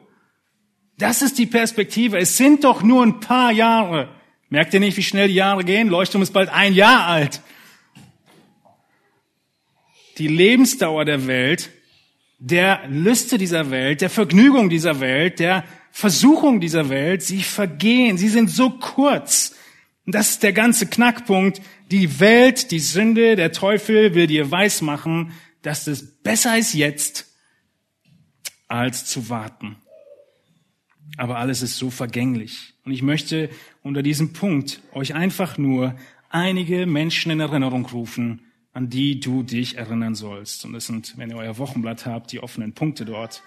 Das ist die Perspektive. Es sind doch nur ein paar Jahre. Merkt ihr nicht, wie schnell die Jahre gehen? Leuchtturm ist bald ein Jahr alt die Lebensdauer der Welt, der Lüste dieser Welt, der Vergnügung dieser Welt, der Versuchung dieser Welt, sie vergehen, sie sind so kurz. Und das ist der ganze Knackpunkt. Die Welt, die Sünde, der Teufel will dir weismachen, dass es besser ist jetzt, als zu warten. Aber alles ist so vergänglich. Und ich möchte unter diesem Punkt euch einfach nur einige Menschen in Erinnerung rufen, an die du dich erinnern sollst. Und das sind, wenn ihr euer Wochenblatt habt, die offenen Punkte dort.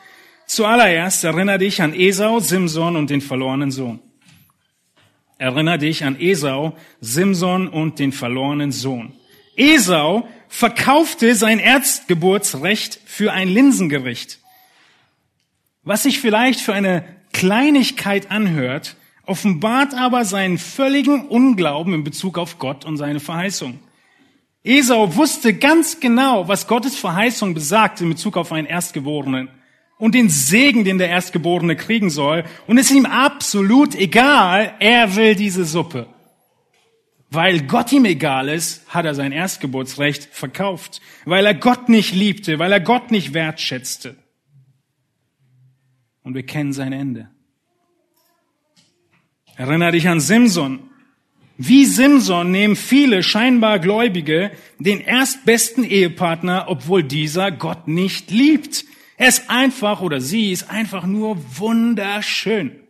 Zuallererst erinnere dich an Esau, Simson und den verlorenen Sohn. Erinnere dich an Esau, Simson und den verlorenen Sohn. Esau verkaufte sein Erzgeburtsrecht für ein Linsengericht. Was sich vielleicht für eine Kleinigkeit anhört, offenbart aber seinen völligen Unglauben in Bezug auf Gott und seine Verheißung. Esau wusste ganz genau, was Gottes Verheißung besagt in Bezug auf einen Erstgeborenen und den Segen, den der Erstgeborene kriegen soll. Und es ist ihm absolut egal, er will diese Suppe. Weil Gott ihm egal ist, hat er sein Erstgeburtsrecht verkauft. Weil er Gott nicht liebte, weil er Gott nicht wertschätzte. Und wir kennen sein Ende. Erinner dich an Simson. Wie Simson nehmen viele scheinbar Gläubige den erstbesten Ehepartner, obwohl dieser Gott nicht liebt. Er ist einfach oder sie ist einfach nur wunderschön.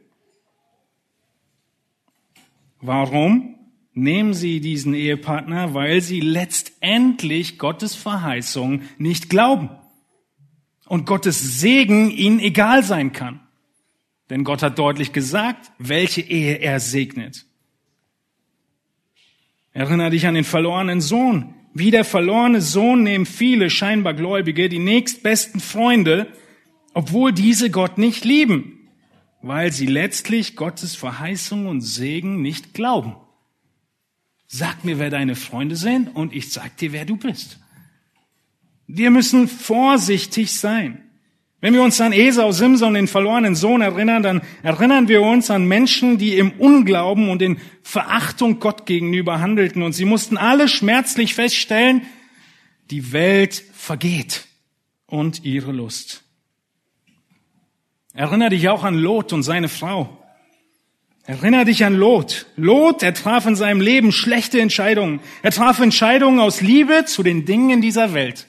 Warum nehmen sie diesen Ehepartner? Weil sie letztendlich Gottes Verheißung nicht glauben und Gottes Segen ihnen egal sein kann. Denn Gott hat deutlich gesagt, welche Ehe er segnet. Erinnere dich an den verlorenen Sohn. Wie der verlorene Sohn nehmen viele scheinbar Gläubige die nächstbesten Freunde, obwohl diese Gott nicht lieben, weil sie letztlich Gottes Verheißung und Segen nicht glauben. Sag mir, wer deine Freunde sind und ich sag dir, wer du bist. Wir müssen vorsichtig sein. Wenn wir uns an Esau, Simson, den verlorenen Sohn erinnern, dann erinnern wir uns an Menschen, die im Unglauben und in Verachtung Gott gegenüber handelten. Und sie mussten alle schmerzlich feststellen, die Welt vergeht und ihre Lust. Erinner dich auch an Lot und seine Frau. Erinner dich an Lot. Lot, er traf in seinem Leben schlechte Entscheidungen. Er traf Entscheidungen aus Liebe zu den Dingen dieser Welt.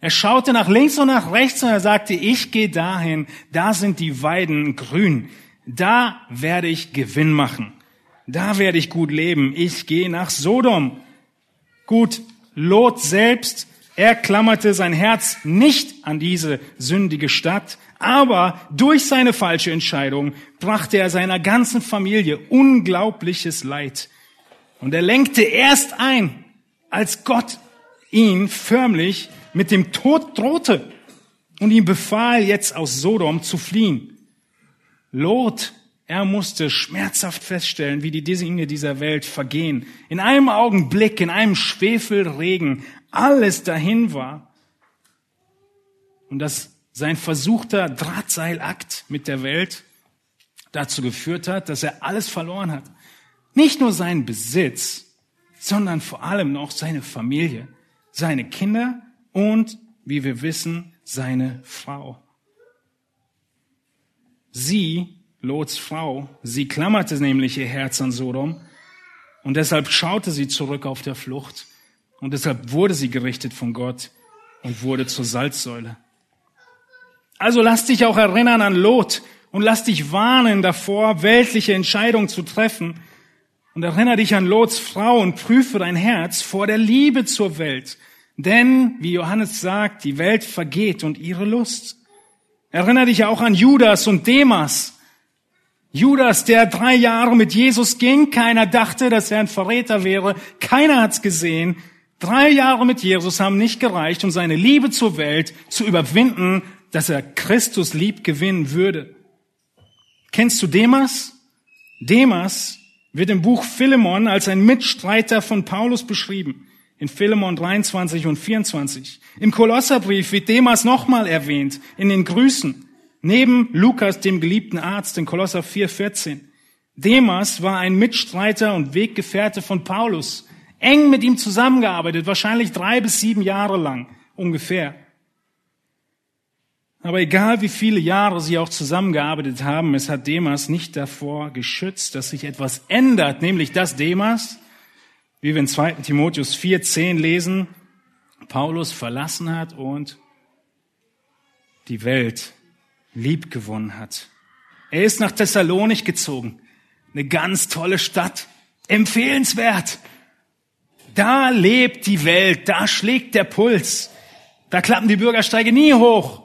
Er schaute nach links und nach rechts und er sagte, ich gehe dahin, da sind die Weiden grün, da werde ich Gewinn machen, da werde ich gut leben, ich gehe nach Sodom. Gut, Lot selbst, er klammerte sein Herz nicht an diese sündige Stadt, aber durch seine falsche Entscheidung brachte er seiner ganzen Familie unglaubliches Leid. Und er lenkte erst ein, als Gott ihn förmlich mit dem Tod drohte und ihm befahl, jetzt aus Sodom zu fliehen. Lot, er musste schmerzhaft feststellen, wie die Dinge dieser Welt vergehen. In einem Augenblick, in einem Schwefelregen, alles dahin war. Und dass sein versuchter Drahtseilakt mit der Welt dazu geführt hat, dass er alles verloren hat. Nicht nur seinen Besitz, sondern vor allem noch seine Familie, seine Kinder und, wie wir wissen, seine Frau. Sie, Lots Frau, sie klammerte nämlich ihr Herz an Sodom und deshalb schaute sie zurück auf der Flucht und deshalb wurde sie gerichtet von Gott und wurde zur Salzsäule. Also lass dich auch erinnern an Lot und lass dich warnen davor, weltliche Entscheidungen zu treffen. Und erinnere dich an Lots Frau und prüfe dein Herz vor der Liebe zur Welt denn, wie Johannes sagt, die Welt vergeht und ihre Lust. Erinnere dich auch an Judas und Demas. Judas, der drei Jahre mit Jesus ging, keiner dachte, dass er ein Verräter wäre, keiner hat's gesehen. Drei Jahre mit Jesus haben nicht gereicht, um seine Liebe zur Welt zu überwinden, dass er Christus lieb gewinnen würde. Kennst du Demas? Demas wird im Buch Philemon als ein Mitstreiter von Paulus beschrieben in Philemon 23 und 24. Im Kolosserbrief wird Demas nochmal erwähnt, in den Grüßen, neben Lukas, dem geliebten Arzt, in Kolosser 4, 14. Demas war ein Mitstreiter und Weggefährte von Paulus, eng mit ihm zusammengearbeitet, wahrscheinlich drei bis sieben Jahre lang ungefähr. Aber egal wie viele Jahre sie auch zusammengearbeitet haben, es hat Demas nicht davor geschützt, dass sich etwas ändert, nämlich dass Demas wie wir in 2. Timotheus 4.10 lesen, Paulus verlassen hat und die Welt lieb gewonnen hat. Er ist nach Thessalonich gezogen. Eine ganz tolle Stadt. Empfehlenswert. Da lebt die Welt, da schlägt der Puls. Da klappen die Bürgersteige nie hoch.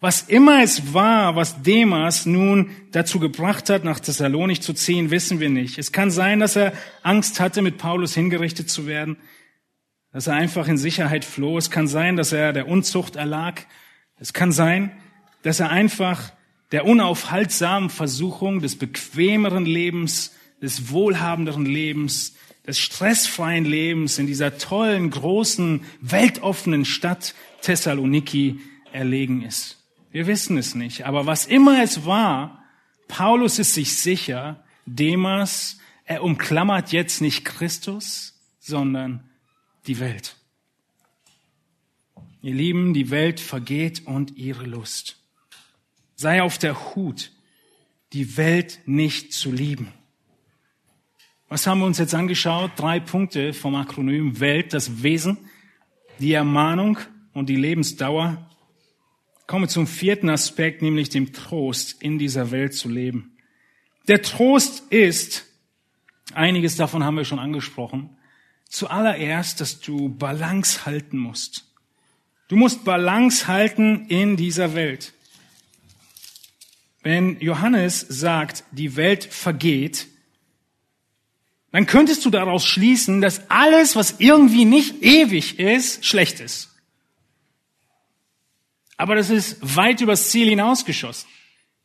Was immer es war, was Demas nun dazu gebracht hat, nach Thessalonich zu ziehen, wissen wir nicht. Es kann sein, dass er Angst hatte, mit Paulus hingerichtet zu werden, dass er einfach in Sicherheit floh. Es kann sein, dass er der Unzucht erlag. Es kann sein, dass er einfach der unaufhaltsamen Versuchung des bequemeren Lebens, des wohlhabenderen Lebens, des stressfreien Lebens in dieser tollen, großen, weltoffenen Stadt Thessaloniki erlegen ist. Wir wissen es nicht. Aber was immer es war, Paulus ist sich sicher, Demas, er umklammert jetzt nicht Christus, sondern die Welt. Ihr Lieben, die Welt vergeht und ihre Lust. Sei auf der Hut, die Welt nicht zu lieben. Was haben wir uns jetzt angeschaut? Drei Punkte vom Akronym Welt, das Wesen, die Ermahnung und die Lebensdauer. Kommen wir zum vierten Aspekt, nämlich dem Trost, in dieser Welt zu leben. Der Trost ist, einiges davon haben wir schon angesprochen, zuallererst, dass du Balance halten musst. Du musst Balance halten in dieser Welt. Wenn Johannes sagt, die Welt vergeht, dann könntest du daraus schließen, dass alles, was irgendwie nicht ewig ist, schlecht ist. Aber das ist weit übers Ziel hinausgeschossen.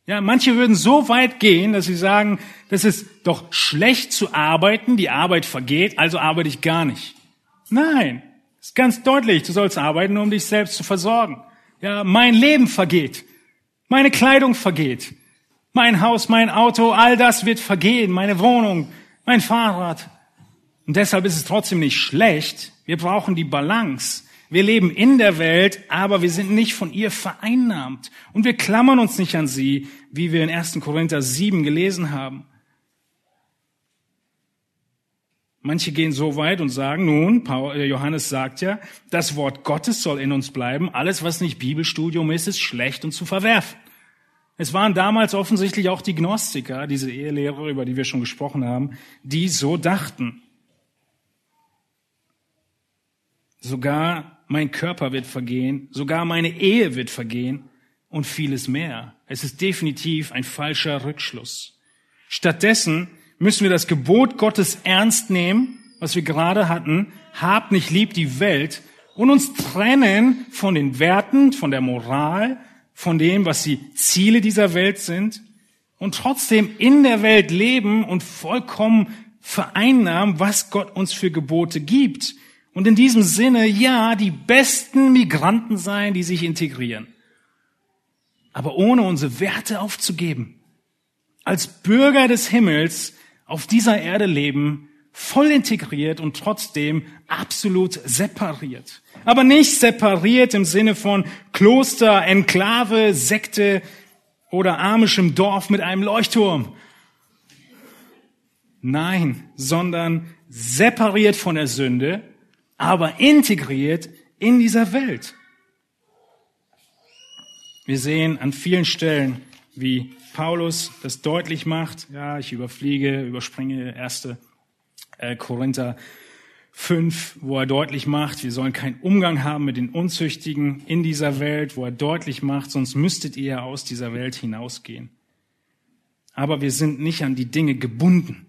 Ja, manche würden so weit gehen, dass sie sagen, das ist doch schlecht zu arbeiten, die Arbeit vergeht, also arbeite ich gar nicht. Nein, ist ganz deutlich, du sollst arbeiten, um dich selbst zu versorgen. Ja, mein Leben vergeht. Meine Kleidung vergeht. Mein Haus, mein Auto, all das wird vergehen. Meine Wohnung, mein Fahrrad. Und deshalb ist es trotzdem nicht schlecht. Wir brauchen die Balance. Wir leben in der Welt, aber wir sind nicht von ihr vereinnahmt. Und wir klammern uns nicht an sie, wie wir in 1. Korinther 7 gelesen haben. Manche gehen so weit und sagen, nun, äh, Johannes sagt ja, das Wort Gottes soll in uns bleiben. Alles, was nicht Bibelstudium ist, ist schlecht und zu verwerfen. Es waren damals offensichtlich auch die Gnostiker, diese Ehelehrer, über die wir schon gesprochen haben, die so dachten. Sogar mein Körper wird vergehen, sogar meine Ehe wird vergehen und vieles mehr. Es ist definitiv ein falscher Rückschluss. Stattdessen müssen wir das Gebot Gottes ernst nehmen, was wir gerade hatten, habt nicht lieb die Welt und uns trennen von den Werten, von der Moral, von dem, was die Ziele dieser Welt sind und trotzdem in der Welt leben und vollkommen vereinnahmen, was Gott uns für Gebote gibt. Und in diesem Sinne, ja, die besten Migranten sein, die sich integrieren. Aber ohne unsere Werte aufzugeben. Als Bürger des Himmels auf dieser Erde leben, voll integriert und trotzdem absolut separiert. Aber nicht separiert im Sinne von Kloster, Enklave, Sekte oder amischem Dorf mit einem Leuchtturm. Nein, sondern separiert von der Sünde, aber integriert in dieser Welt. Wir sehen an vielen Stellen, wie Paulus das deutlich macht. Ja, ich überfliege, überspringe erste äh, Korinther 5, wo er deutlich macht, wir sollen keinen Umgang haben mit den Unzüchtigen in dieser Welt, wo er deutlich macht, sonst müsstet ihr aus dieser Welt hinausgehen. Aber wir sind nicht an die Dinge gebunden.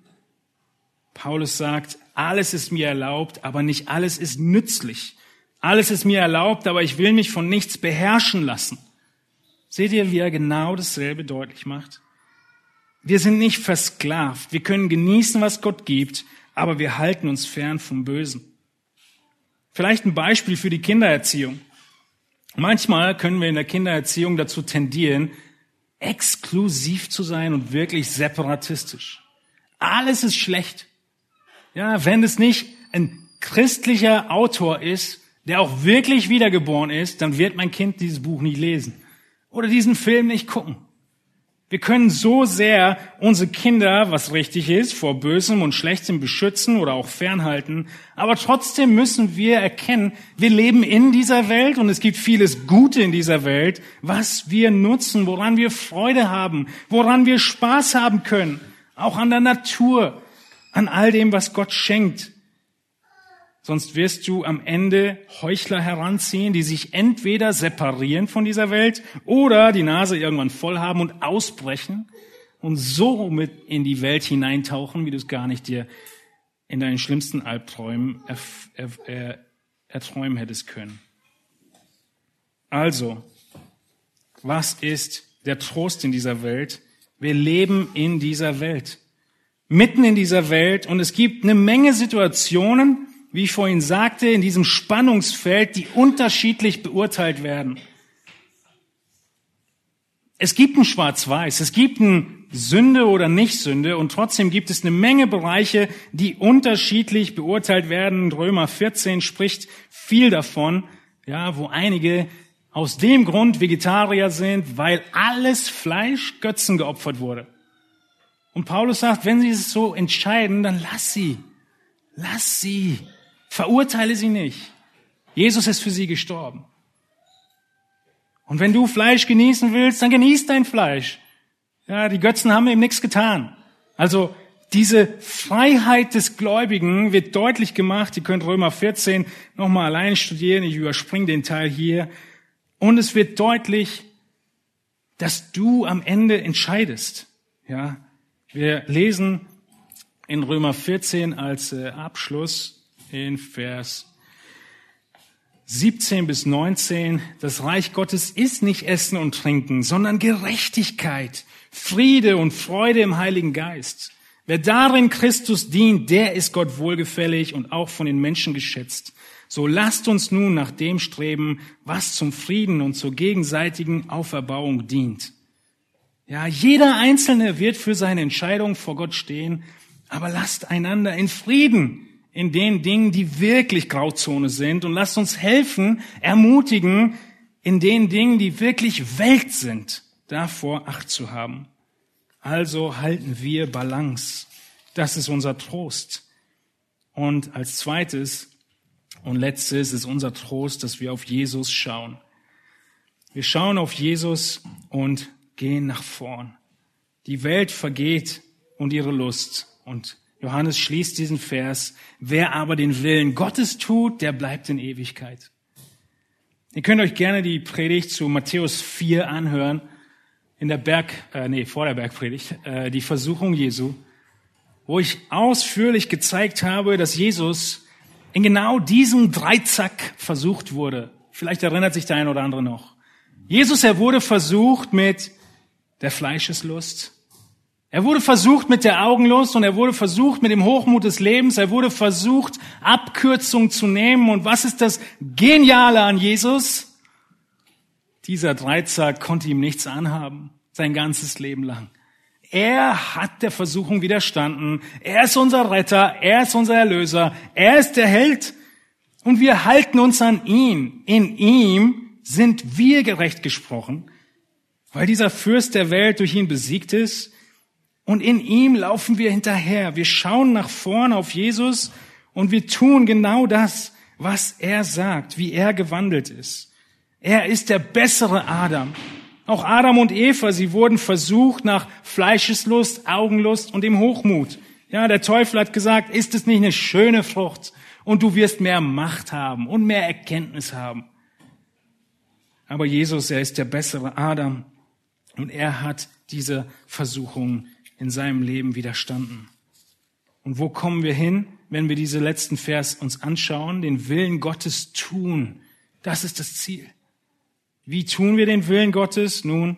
Paulus sagt, alles ist mir erlaubt, aber nicht alles ist nützlich. Alles ist mir erlaubt, aber ich will mich von nichts beherrschen lassen. Seht ihr, wie er genau dasselbe deutlich macht? Wir sind nicht versklavt. Wir können genießen, was Gott gibt, aber wir halten uns fern vom Bösen. Vielleicht ein Beispiel für die Kindererziehung. Manchmal können wir in der Kindererziehung dazu tendieren, exklusiv zu sein und wirklich separatistisch. Alles ist schlecht. Ja, wenn es nicht ein christlicher Autor ist, der auch wirklich wiedergeboren ist, dann wird mein Kind dieses Buch nicht lesen oder diesen Film nicht gucken. Wir können so sehr unsere Kinder, was richtig ist, vor Bösem und Schlechtem beschützen oder auch fernhalten. Aber trotzdem müssen wir erkennen, wir leben in dieser Welt und es gibt vieles Gute in dieser Welt, was wir nutzen, woran wir Freude haben, woran wir Spaß haben können. Auch an der Natur, an all dem, was Gott schenkt. Sonst wirst du am Ende Heuchler heranziehen, die sich entweder separieren von dieser Welt oder die Nase irgendwann voll haben und ausbrechen und so mit in die Welt hineintauchen, wie du es gar nicht dir in deinen schlimmsten Albträumen erträumen hättest können. Also, was ist der Trost in dieser Welt? Wir leben in dieser Welt, mitten in dieser Welt und es gibt eine Menge Situationen, wie ich vorhin sagte, in diesem Spannungsfeld, die unterschiedlich beurteilt werden. Es gibt ein Schwarz-Weiß, es gibt ein Sünde oder nicht Sünde und trotzdem gibt es eine Menge Bereiche, die unterschiedlich beurteilt werden. Römer 14 spricht viel davon, ja, wo einige aus dem Grund Vegetarier sind, weil alles Fleisch Götzen geopfert wurde. Und Paulus sagt, wenn sie es so entscheiden, dann lass sie. Lass sie. Verurteile sie nicht. Jesus ist für sie gestorben. Und wenn du Fleisch genießen willst, dann genieß dein Fleisch. Ja, die Götzen haben ihm nichts getan. Also diese Freiheit des Gläubigen wird deutlich gemacht. Ihr könnt Römer 14 nochmal allein studieren. Ich überspringe den Teil hier. Und es wird deutlich, dass du am Ende entscheidest. Ja, wir lesen in Römer 14 als äh, Abschluss in Vers 17 bis 19, das Reich Gottes ist nicht Essen und Trinken, sondern Gerechtigkeit, Friede und Freude im Heiligen Geist. Wer darin Christus dient, der ist Gott wohlgefällig und auch von den Menschen geschätzt. So lasst uns nun nach dem streben, was zum Frieden und zur gegenseitigen Auferbauung dient. Ja, jeder Einzelne wird für seine Entscheidung vor Gott stehen, aber lasst einander in Frieden in den Dingen, die wirklich Grauzone sind und lasst uns helfen, ermutigen, in den Dingen, die wirklich Welt sind, davor Acht zu haben. Also halten wir Balance. Das ist unser Trost. Und als zweites und letztes ist unser Trost, dass wir auf Jesus schauen. Wir schauen auf Jesus und gehen nach vorn. Die Welt vergeht und ihre Lust und Johannes schließt diesen Vers, wer aber den Willen Gottes tut, der bleibt in Ewigkeit. Ihr könnt euch gerne die Predigt zu Matthäus 4 anhören, in der Berg, äh, nee, vor der Bergpredigt, äh, die Versuchung Jesu, wo ich ausführlich gezeigt habe, dass Jesus in genau diesem Dreizack versucht wurde. Vielleicht erinnert sich der ein oder andere noch. Jesus, er wurde versucht mit der Fleischeslust, er wurde versucht mit der Augenlust und er wurde versucht mit dem Hochmut des Lebens. Er wurde versucht, Abkürzung zu nehmen. Und was ist das Geniale an Jesus? Dieser Dreizack konnte ihm nichts anhaben, sein ganzes Leben lang. Er hat der Versuchung widerstanden. Er ist unser Retter. Er ist unser Erlöser. Er ist der Held. Und wir halten uns an ihn. In ihm sind wir gerecht gesprochen, weil dieser Fürst der Welt durch ihn besiegt ist. Und in ihm laufen wir hinterher. Wir schauen nach vorn auf Jesus und wir tun genau das, was er sagt, wie er gewandelt ist. Er ist der bessere Adam. Auch Adam und Eva, sie wurden versucht nach Fleischeslust, Augenlust und dem Hochmut. Ja, der Teufel hat gesagt, ist es nicht eine schöne Frucht und du wirst mehr Macht haben und mehr Erkenntnis haben. Aber Jesus, er ist der bessere Adam und er hat diese Versuchung in seinem Leben widerstanden. Und wo kommen wir hin, wenn wir diese letzten Vers uns anschauen? Den Willen Gottes tun. Das ist das Ziel. Wie tun wir den Willen Gottes? Nun,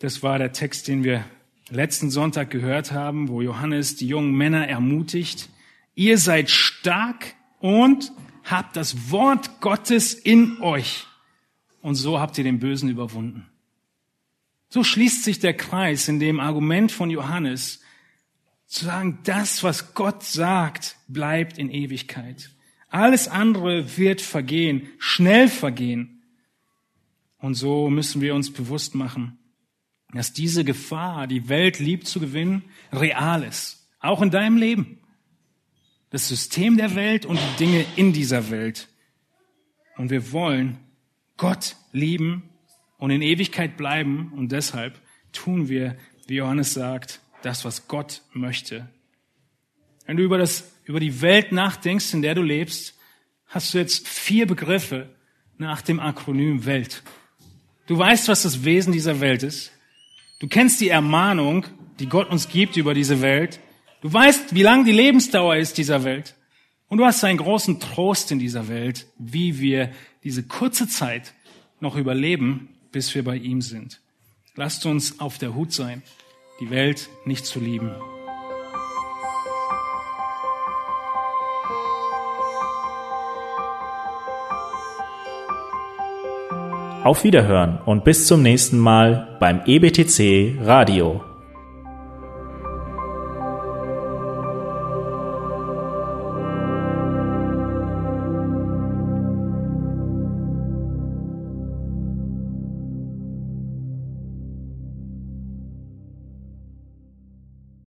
das war der Text, den wir letzten Sonntag gehört haben, wo Johannes die jungen Männer ermutigt. Ihr seid stark und habt das Wort Gottes in euch. Und so habt ihr den Bösen überwunden. So schließt sich der Kreis in dem Argument von Johannes, zu sagen, das, was Gott sagt, bleibt in Ewigkeit. Alles andere wird vergehen, schnell vergehen. Und so müssen wir uns bewusst machen, dass diese Gefahr, die Welt lieb zu gewinnen, real ist. Auch in deinem Leben. Das System der Welt und die Dinge in dieser Welt. Und wir wollen Gott lieben und in Ewigkeit bleiben. Und deshalb tun wir, wie Johannes sagt, das, was Gott möchte. Wenn du über, das, über die Welt nachdenkst, in der du lebst, hast du jetzt vier Begriffe nach dem Akronym Welt. Du weißt, was das Wesen dieser Welt ist. Du kennst die Ermahnung, die Gott uns gibt über diese Welt. Du weißt, wie lang die Lebensdauer ist dieser Welt. Und du hast einen großen Trost in dieser Welt, wie wir diese kurze Zeit noch überleben, bis wir bei ihm sind. Lasst uns auf der Hut sein, die Welt nicht zu lieben. Auf Wiederhören und bis zum nächsten Mal beim EBTC Radio.